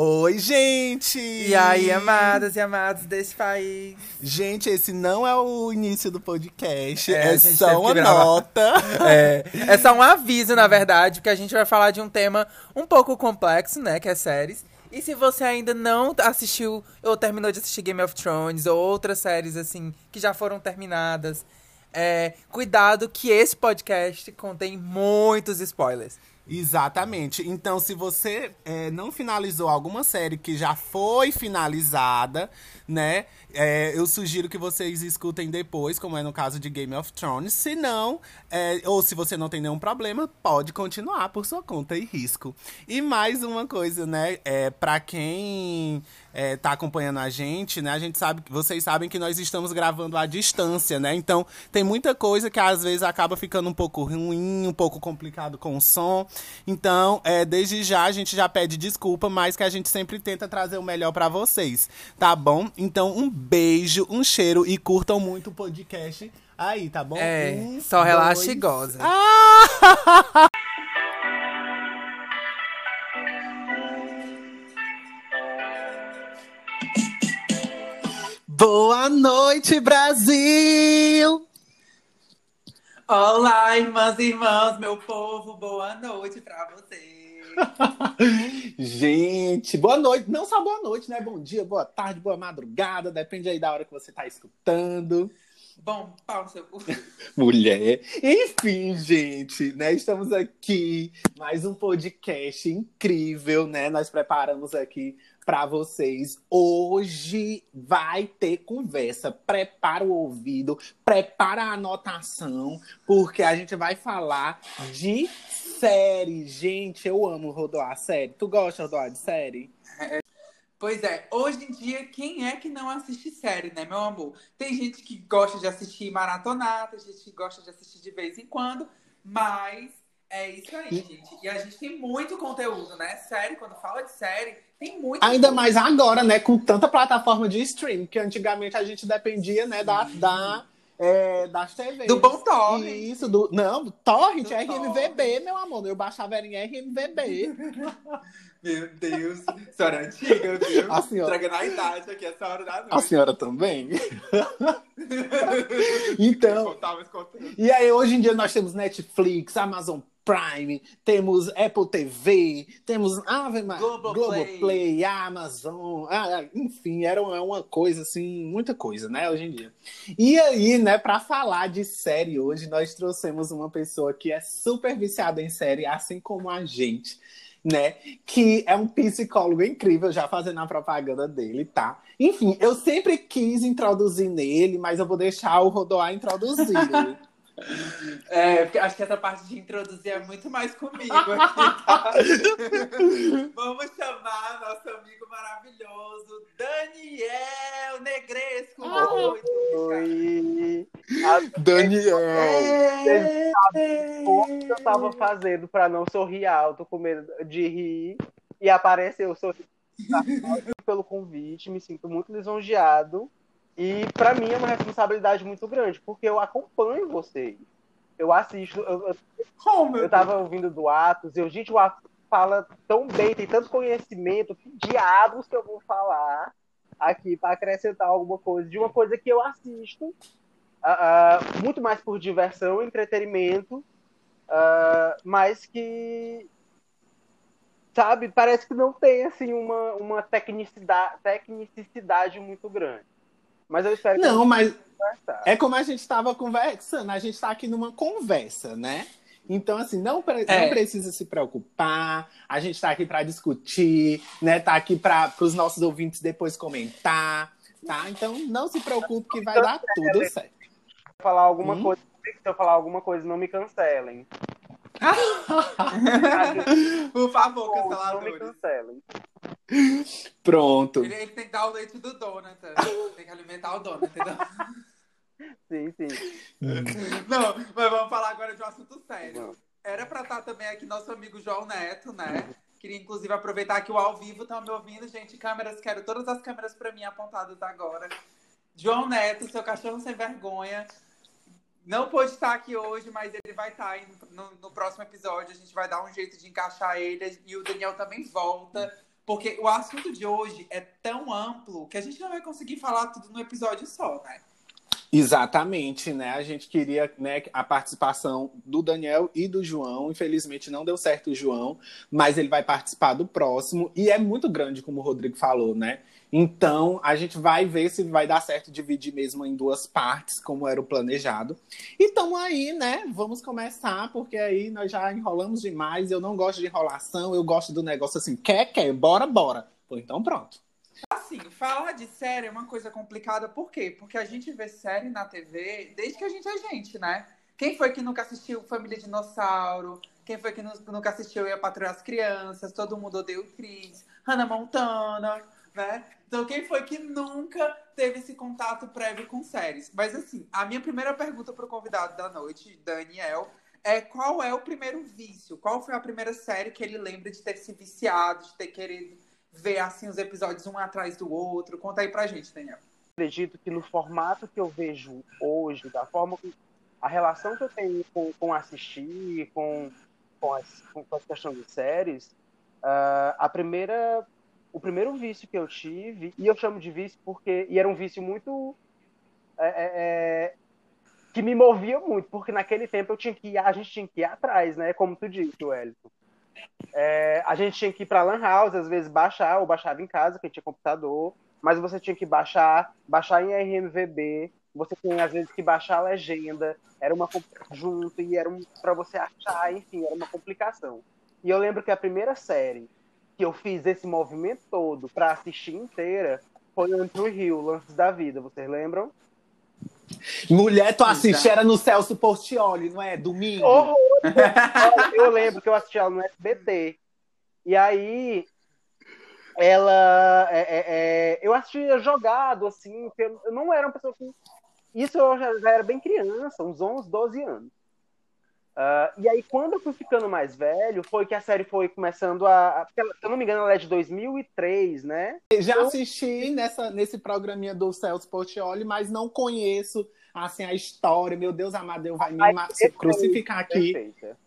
Oi, gente! E aí, amadas e amados desse país? Gente, esse não é o início do podcast, É, é, só uma nota. É, é só um aviso, na verdade, porque a gente vai falar de um tema um pouco complexo, né? Que é séries. E se você ainda não assistiu ou terminou de assistir Game of Thrones ou outras séries, assim, que já foram terminadas, é, cuidado que esse podcast contém muitos spoilers. Exatamente. Então, se você é, não finalizou alguma série que já foi finalizada, né? é, eu sugiro que vocês escutem depois, como é no caso de Game of Thrones. Se não, é, ou se você não tem nenhum problema, pode continuar por sua conta e risco. E mais uma coisa, né? É, para quem é, tá acompanhando a gente, né? A gente sabe, vocês sabem que nós estamos gravando à distância, né? Então tem muita coisa que às vezes acaba ficando um pouco ruim, um pouco complicado com o som. Então, é, desde já a gente já pede desculpa, mas que a gente sempre tenta trazer o melhor pra vocês, tá bom? Então, um beijo, um cheiro e curtam muito o podcast aí, tá bom? É, Um, só relaxa dois- e goza. Boa noite, Brasil! Olá, irmãs e irmãos, meu povo, boa noite pra vocês. Gente, boa noite. Não só boa noite, né? Bom dia, boa tarde, boa madrugada. Depende aí da hora que você tá escutando. Bom, pau no seu cu. Mulher. Enfim, gente, né? Estamos aqui. Mais um podcast incrível, né? Nós preparamos aqui para vocês. Hoje vai ter conversa. Prepara o ouvido, prepara a anotação, porque a gente vai falar de série. Gente, eu amo rodoar série. Tu gosta de rodoar de série? Pois é, hoje em dia, quem é que não assiste série, né, meu amor? Tem gente que gosta de assistir maratonar, tem gente que gosta de assistir de vez em quando, mas é isso aí, gente. E a gente tem muito conteúdo, né? Série, quando fala de série, tem muito. Ainda mais agora, né? Com tanta plataforma de streaming, que antigamente a gente dependia, né, da, da, é, das TVs. Do bom torrent. Isso, do. Não, Torrent, Do RMVB, torrent. meu amor. Eu baixava era em RMVB. Meu Deus, senhora antiga, viu? A senhora. Entregando a idade aqui, essa hora da noite. A senhora também? então. Conteúdo. E aí, hoje em dia, nós temos Netflix, Amazon Prime, temos Apple TV, temos Ave Maria, Globoplay. Globoplay, Amazon, ah, enfim, era uma, uma coisa assim, muita coisa, né, hoje em dia. E aí, né, para falar de série hoje, nós trouxemos uma pessoa que é super viciada em série, assim como a gente. Né? Que é um psicólogo incrível, já fazendo a propaganda dele, tá? Enfim, eu sempre quis introduzir nele, mas eu vou deixar o Rodoar introduzir. É, porque acho que essa parte de introduzir é muito mais comigo aqui, tá? Vamos chamar nosso amigo maravilhoso, Daniel Negresco. Ah, Oi, Oi! Daniel! O que eu tava fazendo pra não sorrir alto, com medo de rir, e apareceu sorrindo pelo convite, me sinto muito lisonjeado. E pra mim é uma responsabilidade muito grande, porque eu acompanho vocês. Eu assisto, eu, eu, Oh, eu tava ouvindo do Atos, e eu, gente, o Atos fala tão bem, tem tanto conhecimento, que diabos que eu vou falar aqui pra acrescentar alguma coisa, de uma coisa que eu assisto, ah, ah, muito mais por diversão, entretenimento, ah, mas que, sabe, parece que não tem, assim, uma, uma tecnicidade, tecnicidade muito grande. Mas eu espero que Não, mas conversar. é como a gente estava conversando, a gente está aqui numa conversa, né? Então, assim, não, pre- É. não precisa se preocupar, a gente está aqui para discutir, né? Tá aqui para os nossos ouvintes depois comentar, tá? Então, não se preocupe que vai dar tudo certo. eu falar alguma Hum? coisa, se eu falar alguma coisa, não me cancelem. Por favor, não me canceladores. cancelem. Pronto. Ele, ele tem que dar o leite do Donata. Tem que alimentar o Donata, entendeu? Sim, sim. Não, mas vamos falar agora de um assunto sério. Era pra estar também aqui nosso amigo João Neto, né? Queria inclusive aproveitar que o ao vivo estão me ouvindo, gente. Câmeras, quero todas as câmeras pra mim apontadas agora. João Neto, seu cachorro sem vergonha. Não pôde estar aqui hoje, mas ele vai estar aí no, no próximo episódio. A gente vai dar um jeito de encaixar ele. E o Daniel também volta Porque o assunto de hoje é tão amplo que a gente não vai conseguir falar tudo no episódio só, né? Exatamente, né? A gente queria né, a participação do Daniel e do João. Infelizmente não deu certo o João, mas ele vai participar do próximo. E é muito grande, como o Rodrigo falou, né? Então a gente vai ver se vai dar certo dividir mesmo em duas partes, como era o planejado. E estamos aí, né? Vamos começar, porque aí nós já enrolamos demais. Eu não gosto de enrolação, eu gosto do negócio assim, quer, quer, bora, bora. Então pronto. Assim, falar de série é uma coisa complicada, por quê? Porque a gente vê série na TV desde que a gente é gente, né? Quem foi que nunca assistiu Família Dinossauro? Quem foi que nunca assistiu Eu Patrulhar as Crianças? Todo mundo odeia o Cris, Hannah Montana, né? Então, quem foi que nunca teve esse contato prévio com séries? Mas, assim, a minha primeira pergunta para o convidado da noite, Daniel, é qual é o primeiro vício? Qual foi a primeira série que ele lembra de ter se viciado, de ter querido ver assim os episódios um atrás do outro? Conta aí pra gente, Daniel. Acredito que no formato que eu vejo hoje, da forma que a relação que eu tenho com, com assistir, com, com, as, com as questões de séries, uh, a primeira, o primeiro vício que eu tive, e eu chamo de vício porque, e era um vício muito é, é, é que me movia muito, porque naquele tempo eu tinha que ir, a gente tinha que ir atrás, né? Como tu disse, Wellington. É, a gente tinha que ir para lan house, às vezes baixar, ou baixava em casa, que tinha computador, mas você tinha que baixar, baixar em RMVB, você tinha às vezes que baixar a legenda, era uma junto e era um, para você achar, enfim, era uma complicação. E eu lembro que a primeira série que eu fiz esse movimento todo para assistir inteira foi Andrew Hill, Lances da Vida, vocês lembram? Mulher, tu assiste, era no Celso Portioli, não é? Domingo. Oh, eu lembro que eu assisti ela no SBT. E aí, ela. É, é, é, eu assistia jogado, assim, eu não era uma pessoa que. Isso eu já, já era bem criança, uns 11, 12 anos. Uh, e aí, quando eu fui ficando mais velho, foi que a série foi começando a. se eu não me engano, ela é de 2003, né? Já assisti nessa, nesse programinha do Celso Portioli, mas não conheço assim, a história. Meu Deus, Amadeu vai me Ai, crucificar aqui. Perfeita.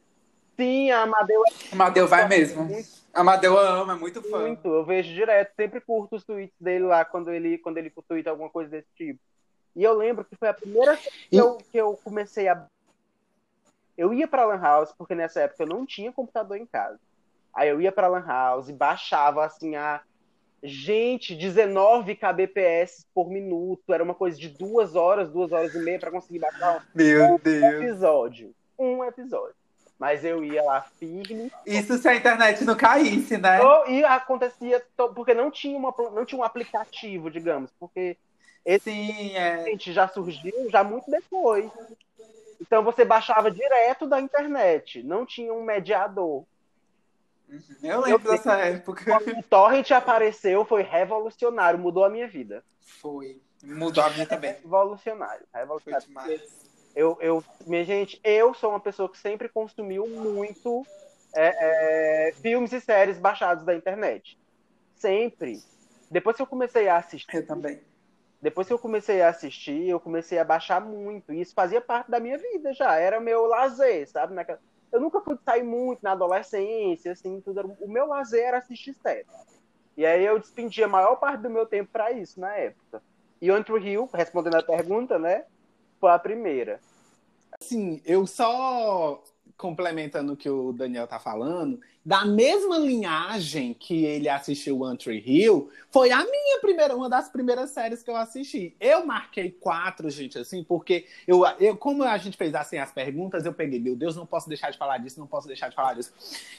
Sim, a Amadeu. É Amadeu vai mesmo. Amadeu ama, é muito fã. Muito, eu vejo direto, sempre curto os tweets dele lá quando ele, quando ele twitta alguma coisa desse tipo. E eu lembro que foi a primeira vez que, eu, que eu comecei a eu ia pra Lan House, porque nessa época eu não tinha computador em casa. Aí eu ia pra Lan House e baixava assim a. Gente, 19 kbps por minuto. Era uma coisa de duas horas, duas horas e meia para conseguir baixar Meu um Deus. episódio. Um episódio. Mas eu ia lá firme. Isso se a internet não caísse, né? E acontecia, porque não tinha, uma, não tinha um aplicativo, digamos. Porque esse Sim, é. já surgiu já muito depois. Então você baixava direto da internet, não tinha um mediador. Eu lembro eu dessa época. O Torrent apareceu, foi revolucionário, mudou a minha vida. Foi. Mudou a minha também. Revolucionário. revolucionário. Foi demais. Eu, eu, minha gente, eu sou uma pessoa que sempre consumiu muito é, é, filmes e séries baixados da internet. Sempre. Depois que eu comecei a assistir. Eu também depois que eu comecei a assistir, eu comecei a baixar muito. E isso fazia parte da minha vida já. Era meu lazer, sabe? Naquela... Eu nunca fui sair muito na adolescência, assim, tudo. O meu lazer era assistir série. E aí eu despendia a maior parte do meu tempo para isso na época. E Andrew Hill, respondendo a pergunta, né? Foi a primeira. Sim, eu só complementando o que o Daniel tá falando, da mesma linhagem que ele assistiu One Tree Hill, foi a minha primeira, uma das primeiras séries que eu assisti. Eu marquei quatro, gente, assim, porque eu, eu como a gente fez assim as perguntas, eu peguei, meu Deus, não posso deixar de falar disso, não posso deixar de falar disso.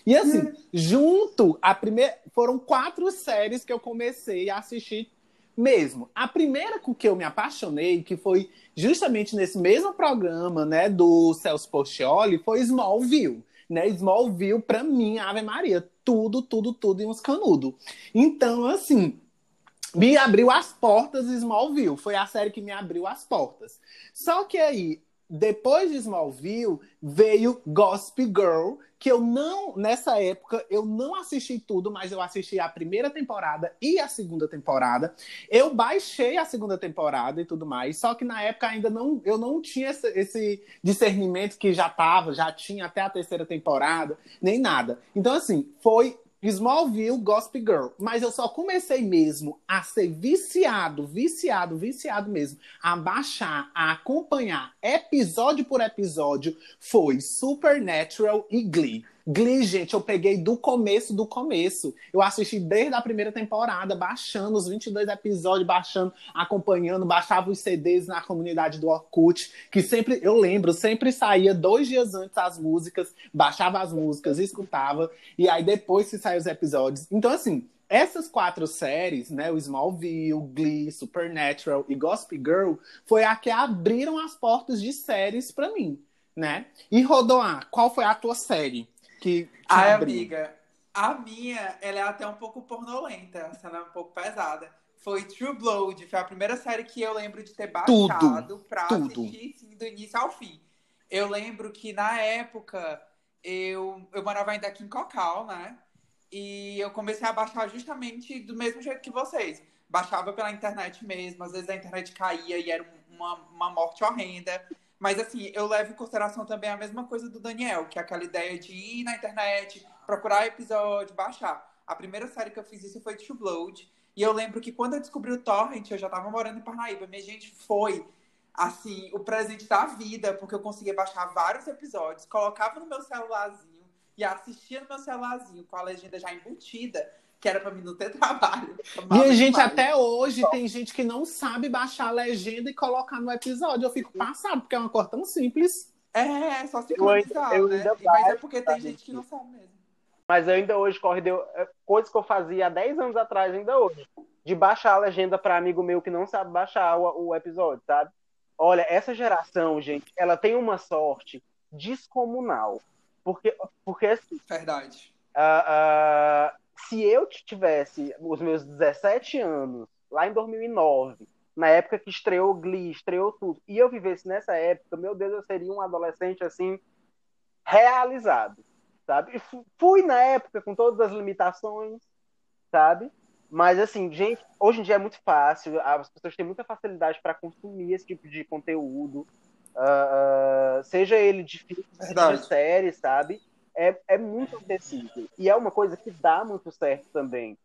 E assim, hum. junto, a primeira, foram quatro séries que eu comecei a assistir mesmo. A primeira com que eu me apaixonei, que foi justamente nesse mesmo programa, né, do Celso Portioli, foi Smallville. Né, Smallville, pra mim, Ave Maria, tudo, tudo, tudo e uns canudo. Então, assim, me abriu as portas Smallville. Foi a série que me abriu as portas. Só que aí, depois de Smallville, veio Gossip Girl, que eu não, nessa época, eu não assisti tudo, mas eu assisti a primeira temporada e a segunda temporada. Eu baixei a segunda temporada e tudo mais, só que na época ainda não, eu não tinha esse, esse discernimento que já tava, já tinha até a terceira temporada, nem nada. Então, assim, foi Smallville, Gossip Girl. Mas eu só comecei mesmo a ser viciado, viciado, viciado mesmo, a baixar, a acompanhar episódio por episódio, foi Supernatural e Glee. Glee, gente, eu peguei do começo do começo. Eu assisti desde a primeira temporada, baixando os 22 episódios, baixando, acompanhando, baixava os CDs na comunidade do Orkut, que sempre, eu lembro, sempre saía dois dias antes as músicas, baixava as músicas, escutava, e aí depois que saíam os episódios. Então, assim, essas quatro séries, né, o Smallville, Glee, Supernatural e Gossip Girl, foi a que abriram as portas de séries para mim, né? E Rodoar, qual foi a tua série? Que Ai, amiga, a minha, ela é até um pouco pornolenta, essa ela é um pouco pesada. Foi True Blood, foi a primeira série que eu lembro de ter baixado tudo, pra tudo. assistir assim, do início ao fim. Eu lembro que na época eu, eu morava ainda aqui em Cocal, né? E eu comecei a baixar justamente do mesmo jeito que vocês. Baixava pela internet mesmo, às vezes a internet caía e era uma, uma morte horrenda. Mas, assim, eu levo em consideração também a mesma coisa do Daniel, que é aquela ideia de ir na internet, procurar episódio, baixar. A primeira série que eu fiz isso foi True Blood. E eu lembro que quando eu descobri o Torrent, eu já tava morando em Parnaíba. Minha gente foi, assim, o presente da vida, porque eu conseguia baixar vários episódios, colocava no meu celularzinho e assistia no meu celularzinho com a legenda já embutida que era para mim não ter trabalho. E a gente demais. até hoje tem gente que não sabe baixar a legenda e colocar no episódio. Eu fico passado, porque é uma cor tão simples. É, só se eu, eu né? Mas é porque tem gente que não sabe mesmo. Mas ainda hoje corre deu é, coisas que eu fazia há 10 anos atrás, ainda hoje. De baixar a legenda para amigo meu que não sabe baixar o, o episódio, sabe? Olha, essa geração, gente, ela tem uma sorte descomunal. Porque, porque assim. Verdade. Uh, uh, se eu tivesse os meus 17 anos, lá em 2009, na época que estreou Glee, estreou tudo, e eu vivesse nessa época, meu Deus, eu seria um adolescente assim realizado, sabe? Fui na época com todas as limitações, sabe? Mas assim, gente, hoje em dia é muito fácil, as pessoas têm muita facilidade para consumir esse tipo de conteúdo, uh, seja ele de filmes, de séries, sabe? É, é muito acessível. E é uma coisa que dá muito certo também.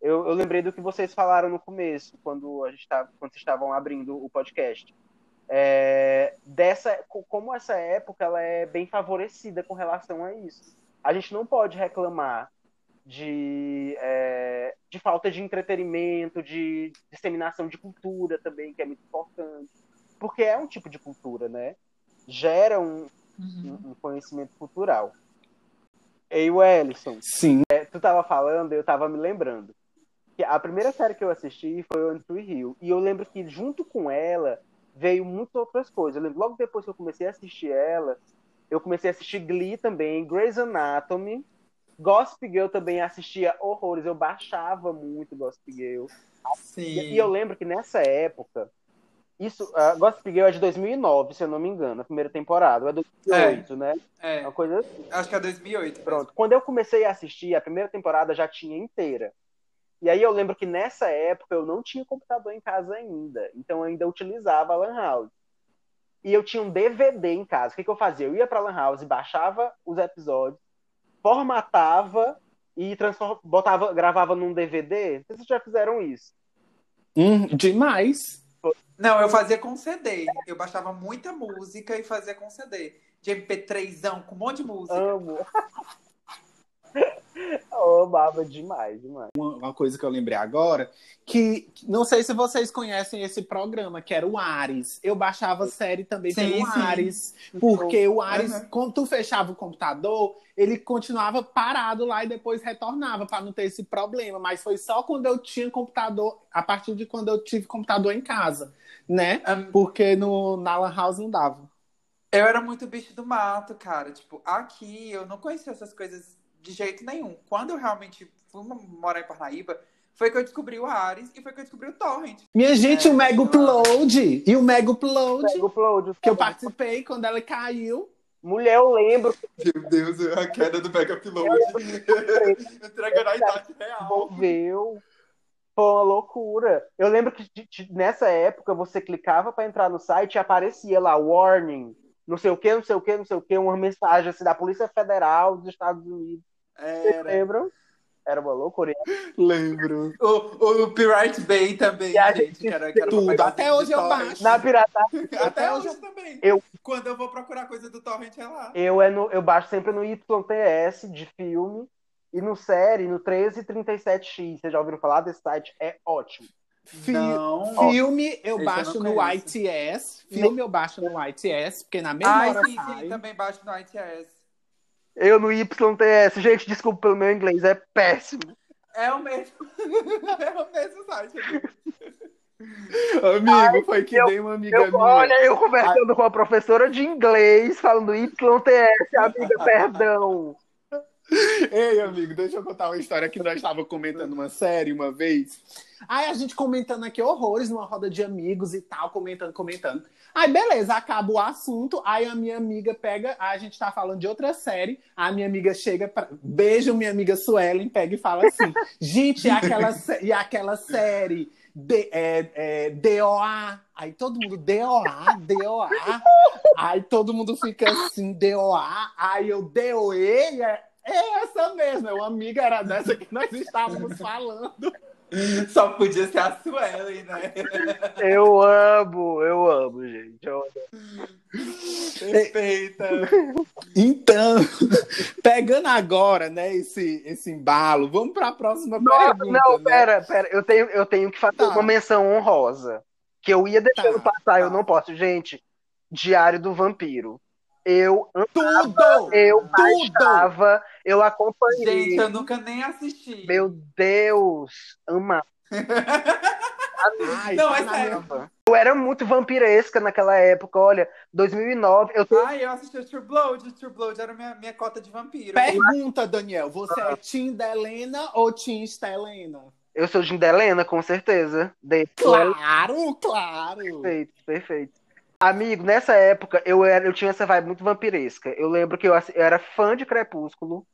Eu, eu lembrei do que vocês falaram no começo, quando, a gente tava, quando vocês estavam abrindo o podcast. É, dessa, como essa época ela é bem favorecida com relação a isso. A gente não pode reclamar de, é, de falta de entretenimento, de disseminação de cultura também, que é muito importante. Porque é um tipo de cultura, né? Gera um, uhum. um conhecimento cultural. Ei, Wellison. Sim. É, tu tava falando, eu tava me lembrando. Que a primeira série que eu assisti foi One Tree Hill. E eu lembro que junto com ela veio muitas outras coisas. Eu lembro, logo depois que eu comecei a assistir ela, eu comecei a assistir Glee também, Grey's Anatomy. Gossip Girl também assistia horrores. Eu baixava muito Gossip Girl. Sim. E, e eu lembro que nessa época, isso, uh, Gossip Girl é de 2009, se eu não me engano, a primeira temporada. É 2008, é, né? É. Uma coisa assim. Acho que é 2008. Pronto. Mesmo. Quando eu comecei a assistir, a primeira temporada já tinha inteira. E aí eu lembro que nessa época eu não tinha computador em casa ainda. Então eu ainda utilizava a Lan House. E eu tinha um DVD em casa. O que, que eu fazia? Eu ia pra Lan House, baixava os episódios, formatava e botava, gravava num DVD. Vocês já fizeram isso? Hum, demais. Não, eu fazia com CD. Eu baixava muita música e fazia com CD. De MP3zão, com um monte de música. Amo. Eu amava demais, demais. Uma, uma, coisa que eu lembrei agora, que não sei se vocês conhecem esse programa, que era o Ares. Eu baixava série também sim, pelo sim. Ares, porque o Ares, uhum. quando tu fechava o computador, ele continuava parado lá e depois retornava para não ter esse problema. Mas foi só quando eu tinha computador, a partir de quando eu tive computador em casa, né? Porque no, na Lan House não dava. Eu era muito bicho do mato, cara. Tipo, aqui eu não conhecia essas coisas de jeito nenhum. Quando eu realmente fui morar em Parnaíba, foi que eu descobri o Ares e foi que eu descobri o Torrent. Minha gente, é, o Mega Upload! E o Mega Upload, Mega Upload que eu participei quando ela caiu. Mulher, eu lembro. Meu Deus, a queda do Mega Upload. Entregando a idade real. Envolveu. Foi uma loucura. Eu lembro que nessa época você clicava para entrar no site e aparecia lá, warning, não sei o que, não sei o que, não sei o que, uma mensagem assim, da Polícia Federal dos Estados Unidos. Era. lembram? Era uma loucura. Lembro. O, o Pirate Bay também, E a gente. gente Tudo. Até hoje eu baixo. Na pirata, Até, Até hoje hoje também. eu- Quando eu vou procurar coisa do Torrent é lá. eu, é no, eu baixo sempre no YTS de filme e no série, no 1337X. Vocês já ouviram falar desse site? É ótimo. Fi- Não. Filme eu Esse eu baixo não no. ITS. Filme eu baixo no ITS, porque na mesma Ai, hora sim, sai. sim, também baixo no ITS. Eu no YTS. Gente, desculpa pelo meu inglês, é péssimo. É o mesmo. é o mesmo site. amigo. Amigo, foi que eu- dei uma amiga Eu, minha. olha, eu conversando com a professora de inglês, falando YTS, amiga, perdão. Ei, amigo, deixa eu contar uma história que nós estávamos comentando uma série uma vez. Aí a gente comentando aqui horrores numa roda de amigos e tal, comentando, comentando. Aí beleza, acaba o assunto, aí a minha amiga pega, aí a gente tá falando de outra série, a minha amiga chega, pra, beija minha amiga Suelen, pega e fala assim, gente, e aquela, e aquela série D- é, é, DOA, aí todo mundo DOA, DOA, aí todo mundo fica assim, DOA, aí eu DOE, é, essa mesmo, é uma amiga, era dessa que nós estávamos falando. Só podia ser a Suelen, né? Eu amo, eu amo, gente. Eu amo. Perfeita. Então, pegando agora, né, esse, esse embalo, vamos para a próxima Nossa, pergunta, não, né? pera, pera. Eu tenho, eu tenho que fazer Tá. uma menção honrosa. Que eu ia deixando Tá, passar, eu tá. não posso. Gente, Diário do Vampiro. Eu, Tudo! eu Tudo! baixava, eu acompanhei. Gente, eu nunca nem assisti. Meu Deus, amava. Ai, Não, é sério. Eu era muito vampiresca naquela época, olha, 2009, eu tenho Ai, eu assisti o True Blood. True Blood era minha, minha cota de vampiro. Pergunta, Daniel, você é Tim Delena ou Tim Stelena? Eu sou Gindelena, com certeza. De... Claro, claro. Perfeito, perfeito. Amigo, nessa época eu, era, eu tinha essa vibe muito vampiresca. Eu lembro que eu, assi- eu era fã de Crepúsculo.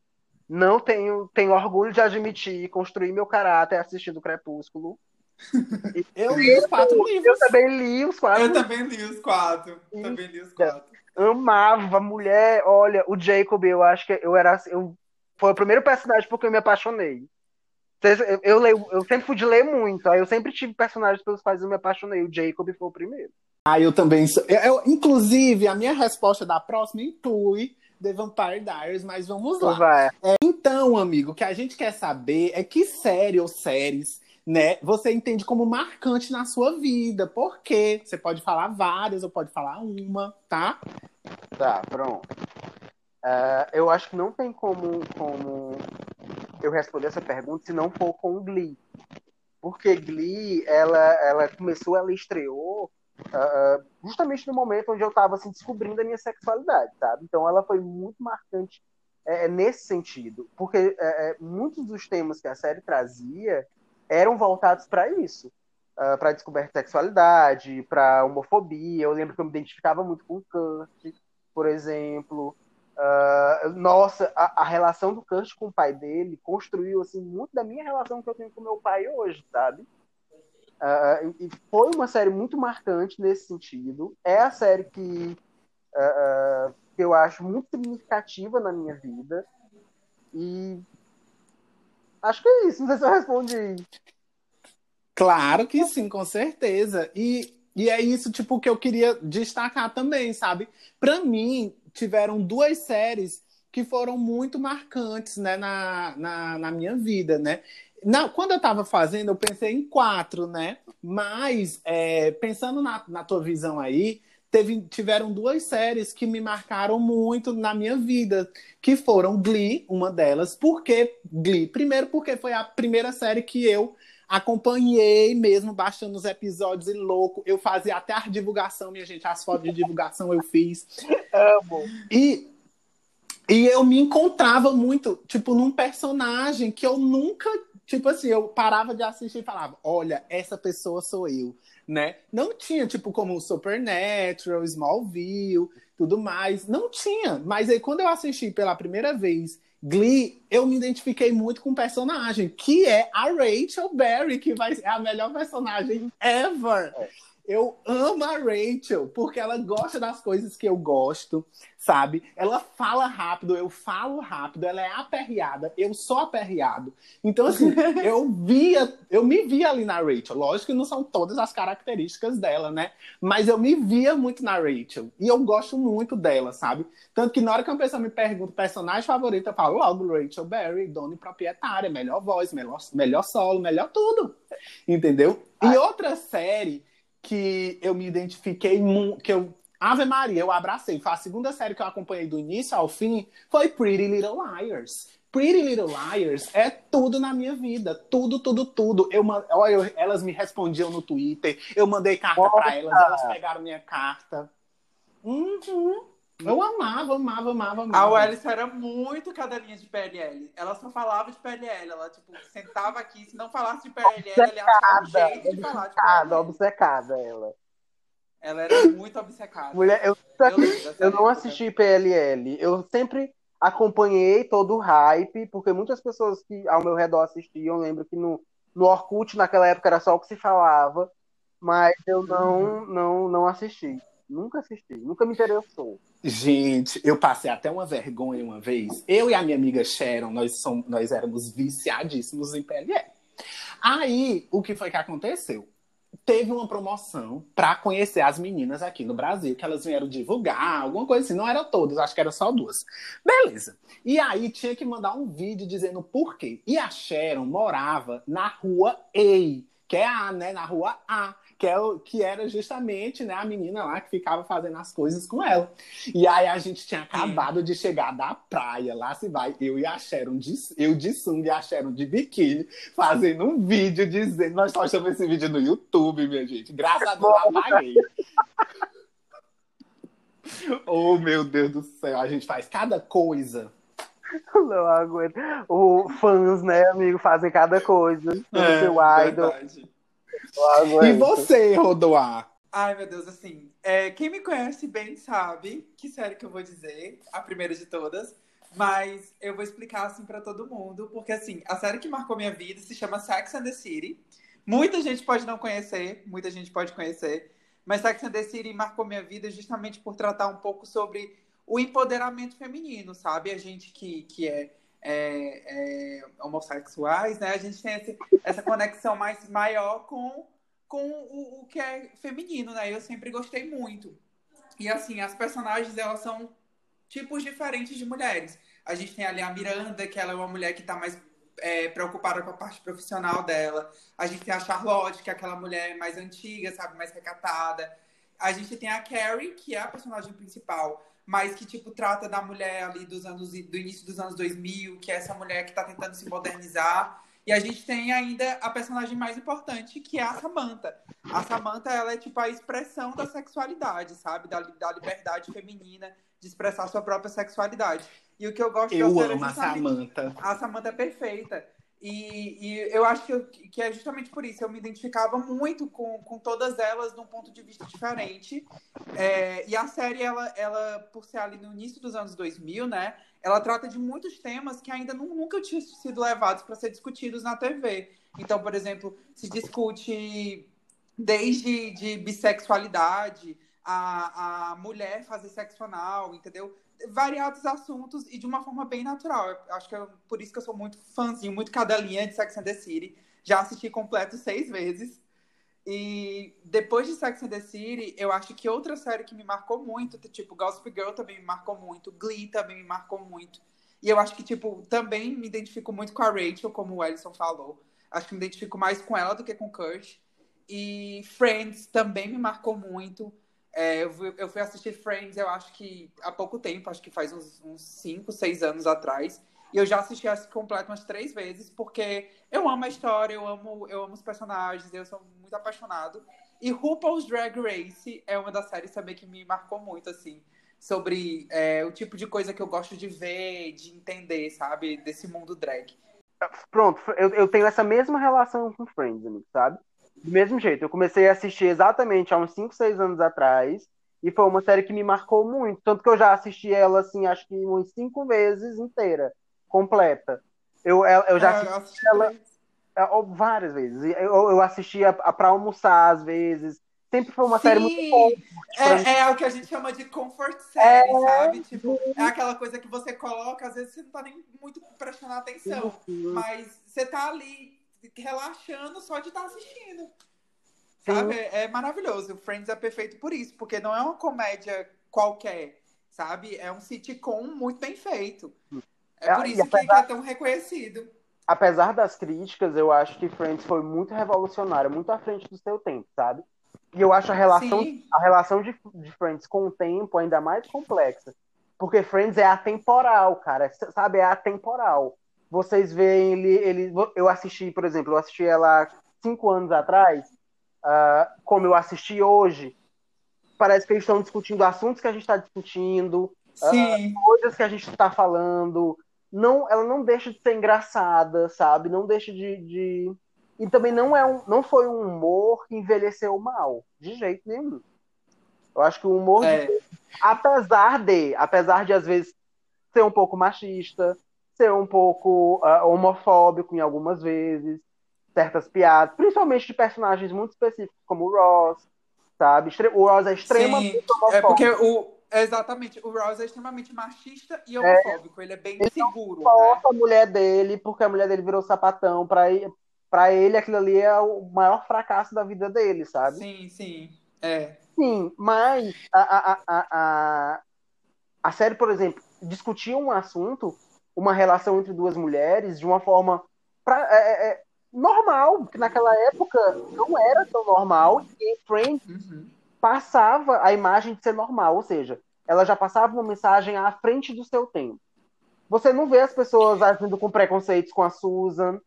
Não tenho, tenho orgulho de admitir, construir meu caráter assistindo Crepúsculo. Eu li os quatro Eu livros. também li os quatro. Eu também li os quatro. Também li os quatro. Amava a mulher. Olha, o Jacob, eu acho que eu era. Eu, foi o primeiro personagem porque eu me apaixonei. Eu, eu, leio, eu sempre fui de ler muito, aí eu sempre tive personagens pelos quais eu me apaixonei. O Jacob foi o primeiro. Ah, eu também sou. eu- eu- inclusive, a minha resposta da próxima inclui The Vampire Diaries, mas vamos lá. Vai. Então, amigo, o que a gente quer saber é que série ou séries, né, você entende como marcante na sua vida. Por quê? Você pode falar várias ou pode falar uma, tá? Tá, pronto. Ah, eu acho que não tem como, como eu responder essa pergunta se não for com Glee. Porque Glee, ela, ela começou, ela estreou ah, justamente no momento onde eu estava assim, descobrindo a minha sexualidade, sabe? Então ela foi muito marcante é, nesse sentido. Porque é, é, muitos dos temas que a série trazia eram voltados para isso. para descoberta de sexualidade, para homofobia. Eu lembro que eu me identificava muito com o Kurt, por exemplo. Ah, nossa, a, a relação do Kurt com o pai dele construiu assim muito da minha relação que eu tenho com meu pai hoje, sabe? Ah, e foi uma série muito marcante nesse sentido. É a série que, ah, que eu acho muito significativa na minha vida. E acho que é isso. Não sei se eu respondi. Claro que sim, com certeza. E, e é isso, tipo, que eu queria destacar também, sabe? Pra mim, tiveram duas séries que foram muito marcantes, né, na, na, na minha vida, né? Na, quando eu tava fazendo, eu pensei em quatro, né? Mas, é, pensando na, na tua visão aí, teve, tiveram duas séries que me marcaram muito na minha vida, que foram Glee, uma delas. Por que Glee? Primeiro, porque foi a primeira série que eu acompanhei mesmo, baixando os episódios e louco. Eu fazia até a divulgação, minha gente, as fotos de divulgação eu fiz. Amo. E, e eu me encontrava muito, tipo, num personagem que eu nunca, tipo assim, eu parava de assistir e falava, olha, essa pessoa sou eu, né? Não tinha, tipo, como Supernatural, Smallville, tudo mais. Não tinha. Mas aí, quando eu assisti pela primeira vez Glee, eu me identifiquei muito com o personagem, que é a Rachel Berry, que vai ser a melhor personagem ever. Eu amo a Rachel, porque ela gosta das coisas que eu gosto, sabe? Ela fala rápido, eu falo rápido, ela é aperreada, eu sou aperreado. Então, assim, eu via, eu me via ali na Rachel. Lógico que não são todas as características dela, né? Mas eu me via muito na Rachel. E eu gosto muito dela, sabe? Tanto que na hora que uma pessoa me pergunta o personagem favorito, eu falo logo Rachel Berry, dona e proprietária, melhor voz, melhor, melhor solo, melhor tudo. Entendeu? E outra série que eu me identifiquei, que eu Ave Maria, eu abracei. Foi a segunda série que eu acompanhei do início ao fim, foi Pretty Little Liars. Pretty Little Liars é tudo na minha vida. Tudo, tudo, tudo. Eu, olha, elas me respondiam no Twitter, eu mandei carta para elas, elas pegaram minha carta. Uhum. Eu amava, amava, amava, amava. A Wellison era muito cadelinha de PLL. Ela só falava de PLL. Ela, tipo, sentava aqui, se não falasse de PLL, obcecada, ela achava um jeito de falar de PLL. Obcecada, ela. Ela era muito obcecada. Mulher, eu, eu, eu não assisti PLL. Eu sempre acompanhei todo o hype, porque muitas pessoas que ao meu redor assistiam, lembro que no, no Orkut, naquela época, era só o que se falava, mas eu não, uhum. não, não assisti. Nunca assisti, nunca me interessou. Gente, eu passei até uma vergonha uma vez. Eu e a minha amiga Sharon, nós, somos, nós éramos viciadíssimos em PLL. Aí, o que foi que aconteceu? Teve uma promoção para conhecer as meninas aqui no Brasil, que elas vieram divulgar, alguma coisa assim. Não eram todas, acho que eram só duas. Beleza. E aí tinha que mandar um vídeo dizendo por quê. E a Sharon morava na rua E, que é A, né? Na rua A que, é que era justamente né, a menina lá que ficava fazendo as coisas com ela. E aí a gente tinha acabado de chegar da praia, lá se vai, eu e a Sharon, de, eu de sunga e a Sharon de biquíni, fazendo um vídeo dizendo, nós postamos esse vídeo no YouTube, minha gente. Graças a Deus eu apaguei. oh, meu Deus do céu, a gente faz cada coisa. Não aguento. O fãs, né, amigo, fazem cada coisa. É, seu idol. Verdade. E você, Rodoar? Ai, meu Deus, assim, é, quem me conhece bem sabe que série que eu vou dizer, a primeira de todas, mas eu vou explicar assim para todo mundo, porque assim, a série que marcou minha vida se chama Sex and the City. Muita gente pode não conhecer, muita gente pode conhecer, mas Sex and the City marcou minha vida justamente por tratar um pouco sobre o empoderamento feminino, sabe? A gente que, que é é, é, homossexuais, né? A gente tem esse, essa conexão mais maior com, com o, o, que é feminino, né? Eu sempre gostei muito. E assim, as personagens, elas são tipos diferentes de mulheres. A gente tem ali a Miranda, que ela é uma mulher que está mais é, preocupada com a parte profissional dela. A gente tem a Charlotte, que é aquela mulher mais antiga, sabe? Mais recatada. A gente tem a Carrie, que é a personagem principal, mas que, tipo, trata da mulher ali dos anos, do início dos anos 2000, que é essa mulher que está tentando se modernizar. E a gente tem ainda a personagem mais importante, que é a Samantha. A Samantha, ela é, tipo, a expressão da sexualidade, sabe? Da, da liberdade feminina de expressar sua própria sexualidade. E o que eu gosto eu amo é a Samantha. A Samantha é perfeita. E, e, eu acho que, que, é justamente por isso. Eu me identificava muito com, com todas elas num ponto de vista diferente. É, e a série, ela, ela, por ser ali no início dos anos 2000, né? Ela trata de muitos temas que ainda nunca tinham sido levados para ser discutidos na TV. Então, por exemplo, se discute desde de bissexualidade, a, a mulher fazer sexo anal, entendeu? Variados assuntos e de uma forma bem natural. Eu acho que por isso que eu sou muito fãzinho, muito cadelinha de Sex and the City. Já assisti completo seis vezes. E depois de Sex and the City, eu acho que outra série que me marcou muito, tipo Gossip Girl também me marcou muito, Glee também me marcou muito. E eu acho que, tipo, também me identifico muito com a Rachel, como o Ellison falou. Acho que me identifico mais com ela do que com Kurt. E Friends também me marcou muito. É, eu, fui, eu, fui, assistir Friends, eu acho que há pouco tempo, acho que faz uns 5, 6 anos atrás. E eu já assisti essa completa umas três vezes, porque eu amo a história, eu amo, eu amo os personagens, eu sou muito apaixonado. E RuPaul's Drag Race é uma das séries também que me marcou muito, assim, sobre é, o tipo de coisa que eu gosto de ver, de entender, sabe, desse mundo drag. Pronto, eu, eu tenho essa mesma relação com Friends, sabe? Do mesmo jeito, eu comecei a assistir exatamente há uns 5, 6 anos atrás. E foi uma série que me marcou muito. Tanto que eu já assisti ela, assim, acho que uns cinco vezes inteira, completa. Eu, eu já assisti, é, assisti ela é, várias vezes. Eu, eu assistia para almoçar, às vezes. sempre foi uma série muito boa. É, é, o que a gente chama de comfort série, é, sabe? Tipo, é aquela coisa que você coloca, às vezes você não tá nem muito prestando atenção. Sim. Mas você tá ali relaxando só de estar tá assistindo. Sabe? É, é maravilhoso. Friends é perfeito por isso, porque não é uma comédia qualquer, sabe? É um sitcom muito bem feito. É, é por isso apesar... que é tão reconhecido. Apesar das críticas, eu acho que Friends foi muito revolucionário, muito à frente do seu tempo, sabe? E eu acho a relação, a relação de, de Friends com o tempo ainda mais complexa. Porque Friends é atemporal, cara. Sabe? É atemporal. Vocês veem ele, ele. Eu assisti, por exemplo, eu assisti ela cinco anos atrás, uh, como eu assisti hoje. Parece que eles estão discutindo assuntos que a gente está discutindo, uh, coisas que a gente está falando. Não, ela não deixa de ser engraçada, sabe? Não deixa de, de e também não, é um, não foi um humor que envelheceu mal, de jeito nenhum. Eu acho que o humor, é. de, apesar de, apesar de às vezes ser um pouco machista, ser um pouco uh, homofóbico em algumas vezes, certas piadas, principalmente de personagens muito específicos, como o Ross, sabe? O Ross é extremamente Sim, homofóbico. É porque o, Exatamente, o Ross é extremamente machista e é. homofóbico, é, ele é bem ele seguro. Né? a mulher dele, porque a mulher dele virou sapatão pra ir, para ele aquilo ali é o maior fracasso da vida dele, sabe? Sim, sim. É. Sim, mas a, a, a, a, a série, por exemplo, discutia um assunto, uma relação entre duas mulheres, de uma forma pra, é, é, é normal, que naquela época não era tão normal, e Friends uhum. passava a imagem de ser normal, ou seja, ela já passava uma mensagem à frente do seu tempo. Você não vê as pessoas agindo com preconceitos com a Susan,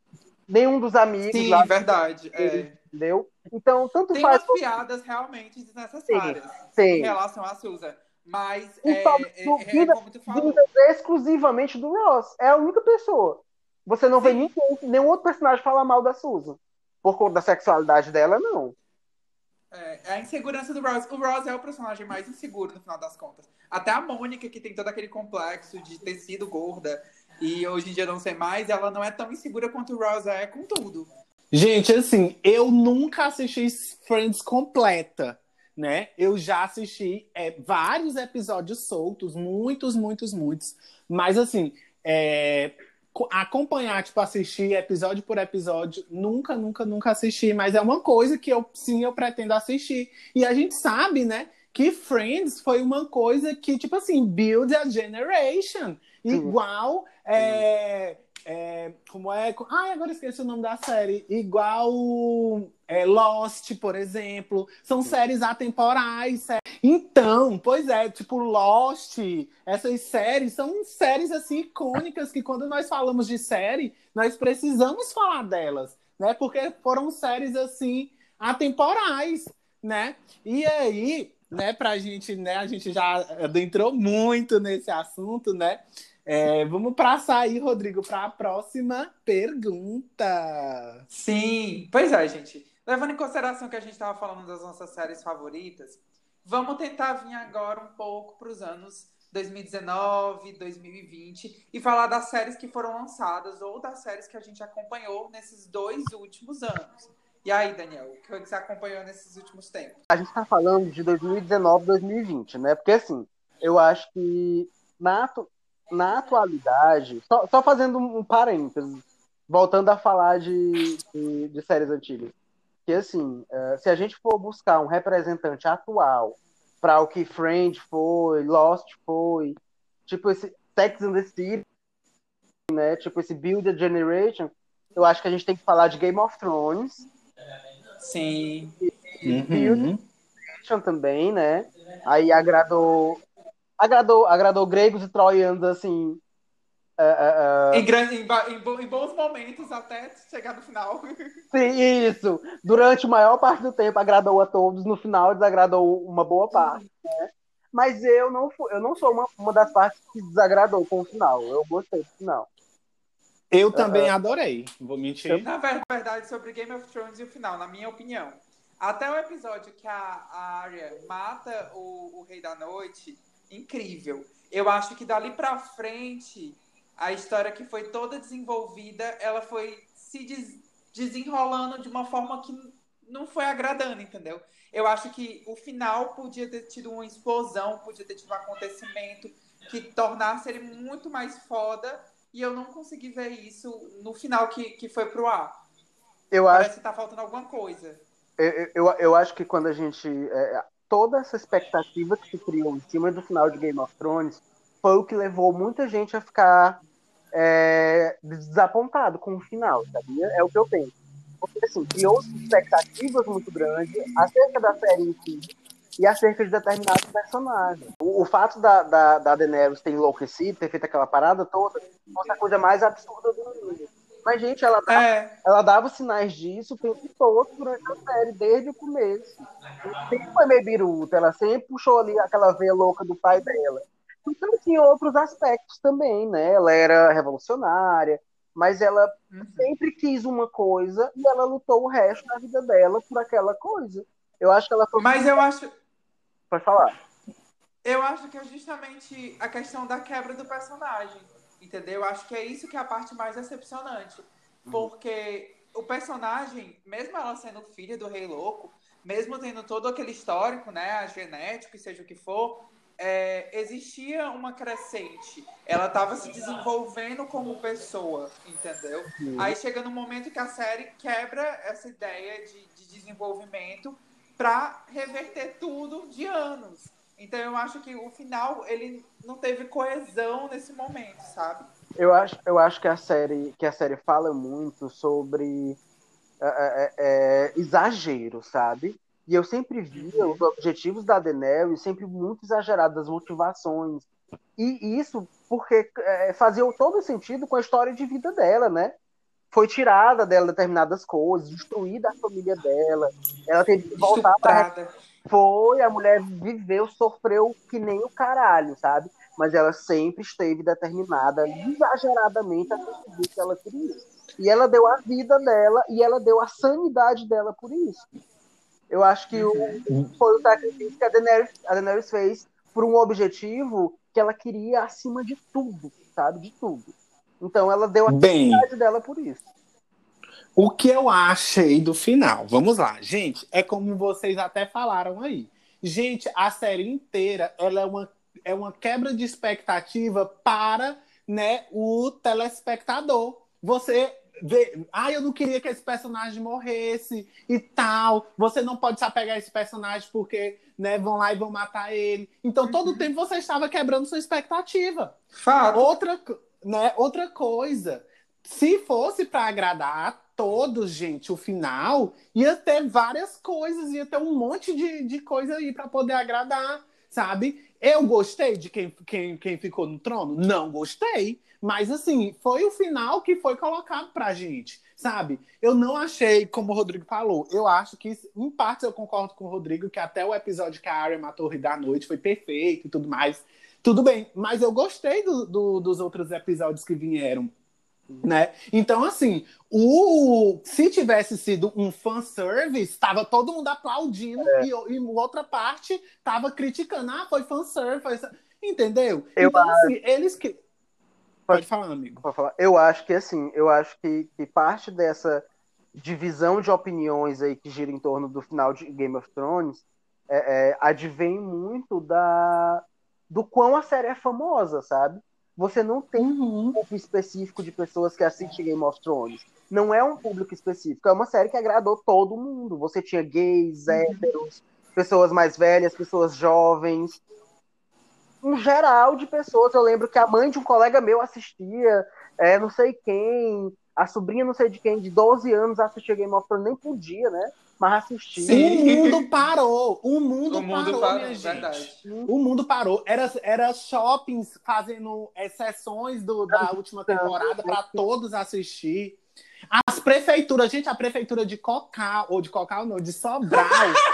nenhum dos amigos. Sim, lá, verdade. É. Entendeu? Então, tanto Tem faz. Tem umas piadas realmente desnecessárias sim, sim. em relação à Susan. Mas então, é, é, é, como tu falou. exclusivamente do Ross. É a única pessoa. Você não sim. vê ninguém, nenhum outro personagem falar mal da Susan. Por conta da sexualidade dela, não. É, é, a insegurança do Ross. O Ross é o personagem mais inseguro no final das contas. Até a Mônica, que tem todo aquele complexo de ter sido gorda e hoje em dia não sei mais, ela não é tão insegura quanto o Rosa é com tudo. Gente, assim, eu nunca assisti Friends completa, né? Eu já assisti é, vários episódios soltos, muitos, muitos, muitos. Mas, assim, é, acompanhar, tipo, assistir episódio por episódio, nunca, nunca, nunca assisti. Mas é uma coisa que eu, sim, eu pretendo assistir. E a gente sabe, né? Que Friends foi uma coisa que, tipo assim, build a generation. Igual. É, é, como é. Ai, agora esqueci o nome da série. Igual é, Lost, por exemplo. São séries atemporais. Então, pois é, tipo, Lost, essas séries são séries assim icônicas que quando nós falamos de série, nós precisamos falar delas, né? Porque foram séries assim atemporais, né? E aí, né, pra gente, né, a gente já adentrou muito nesse assunto, né? É, vamos passar aí, Rodrigo, para a próxima pergunta. Sim, pois é, gente. Levando em consideração que a gente estava falando das nossas séries favoritas, vamos tentar vir agora um pouco para os anos 2019, 2020 e falar das séries que foram lançadas ou das séries que a gente acompanhou nesses dois últimos anos. E aí, Daniel, o que você acompanhou nesses últimos tempos? A gente está falando de 2019, 2020, né? Porque assim, eu acho que na, na atualidade, só, só fazendo um parênteses, voltando a falar de, de, de séries antigas, que assim, uh, se a gente for buscar um representante atual para o que Friend foi, Lost foi, tipo esse Sex and the City, né, tipo esse Build a Generation, eu acho que a gente tem que falar de Game of Thrones. Sim. E, e uhum. Build Generation também, né? Aí agradou agradou, agradou gregos e troianos, assim. Uh, uh, uh... Em, em, em, bons momentos até chegar no final. Sim, isso. Durante a maior parte do tempo agradou a todos, no final desagradou uma boa parte. Né? Mas eu não, eu não sou uma, uma das partes que desagradou com o final. Eu gostei do final. Eu também adorei, vou mentir. Na verdade, sobre Game of Thrones e o final, na minha opinião. Até o episódio que a, a Arya mata o, o Rei da Noite, incrível. Eu acho que dali para frente, a história que foi toda desenvolvida, ela foi se des desenrolando de uma forma que não foi agradando, entendeu? Eu acho que o final podia ter tido uma explosão, podia ter tido um acontecimento que tornasse ele muito mais foda, e eu não consegui ver isso no final que, que foi pro ar. Eu Parece acho, que tá faltando alguma coisa. eu, eu, eu acho que quando a gente. é, toda essa expectativa que se criou em cima do final de Game of Thrones foi o que levou muita gente a ficar é, desapontado com o final, sabia? É o que eu penso. Porque, assim, criou expectativas muito grandes acerca da série em si e acerca de determinados personagens. O, o fato da, da, da Daenerys ter enlouquecido, ter feito aquela parada toda, foi a coisa mais absurda do mundo. Mas, gente, ela dava, É, ela dava sinais disso o tempo todo durante a série, desde o começo. Ela sempre foi meio biruta, ela sempre puxou ali aquela veia louca do pai dela. Então tinha outros aspectos também, né? Ela era revolucionária, mas ela Uhum. sempre quis uma coisa e ela lutou o resto da vida dela por aquela coisa. Eu acho que ela foi. mas eu acho, Pode falar. eu acho que é justamente a questão da quebra do personagem, entendeu? Eu acho que é isso que é a parte mais decepcionante. Porque o personagem, mesmo ela sendo filha do Rei Louco, mesmo tendo todo aquele histórico, né, a genético e seja o que for, é, existia uma crescente. Ela estava se desenvolvendo como pessoa, entendeu? Aí chega no momento que a série quebra essa ideia de, de desenvolvimento para reverter tudo de anos. Então eu acho que o final ele não teve coesão nesse momento, sabe? Eu acho, eu acho que a série que a série fala muito sobre é, é, é, exagero, sabe? E eu sempre via os objetivos da Daenerys sempre muito exagerados, as motivações. E isso porque é, fazia todo sentido com a história de vida dela, né? Foi tirada dela determinadas coisas, destruída a família dela. Ela teve que voltar para. Foi, a mulher viveu, sofreu que nem o caralho, sabe? Mas ela sempre esteve determinada, exageradamente, a conseguir o que ela queria. E ela deu a vida dela e ela deu a sanidade dela por isso. Eu acho que o, foi o sacrifício que a Daenerys, a Daenerys fez por um objetivo que ela queria acima de tudo, sabe? De tudo. Então ela deu a Bem, sanidade dela por isso. O que eu achei do final? Vamos lá, gente. É como vocês até falaram aí. Gente, a série inteira ela é uma, é uma quebra de expectativa para né, o telespectador. Você vê, ah, eu não queria que esse personagem morresse e tal. Você não pode se apegar a esse personagem porque né, vão lá e vão matar ele. Então, todo tempo você estava quebrando sua expectativa. Fato. Outra, né, outra coisa, se fosse para agradar todos, gente, o final, ia ter várias coisas, ia ter um monte de, de coisa aí para poder agradar, sabe? Eu gostei de quem, quem, quem ficou no trono? Não gostei. Mas, assim, foi o final que foi colocado pra gente, sabe? Eu não achei, como o Rodrigo falou, eu acho que, em parte, eu concordo com o Rodrigo, que até o episódio que a Arya matou o Rei da Noite foi perfeito e tudo mais. Tudo bem, mas eu gostei do- do- dos outros episódios que vieram. Né? Então, assim, o se tivesse sido um fanservice, estava todo mundo aplaudindo e, e outra parte estava criticando. Ah, foi fanservice. Foi... sa-" Entendeu? Eu então, assim, eles que. Pode falar, amigo. Pra falar. Eu acho que assim, eu acho que, que parte dessa divisão de opiniões aí que gira em torno do final de Game of Thrones é, é, advém muito da do quão a série é famosa, sabe? Você não tem um público específico de pessoas que assistem Game of Thrones. Não é um público específico, é uma série que agradou todo mundo. Você tinha gays, héteros, pessoas mais velhas, pessoas jovens, um geral de pessoas. Eu lembro que a mãe de um colega meu assistia, é, não sei quem, a sobrinha não sei de quem, de 12 anos assistia Game of Thrones, nem podia, né? Mas assistia. Sim. O mundo parou. O mundo, O mundo parou, parou, minha gente. verdade. O mundo parou. Era, era shoppings fazendo é, sessões do, da última temporada para todos assistir. As prefeituras, gente, a prefeitura de Cocal, ou de Cocal não, de Sobral.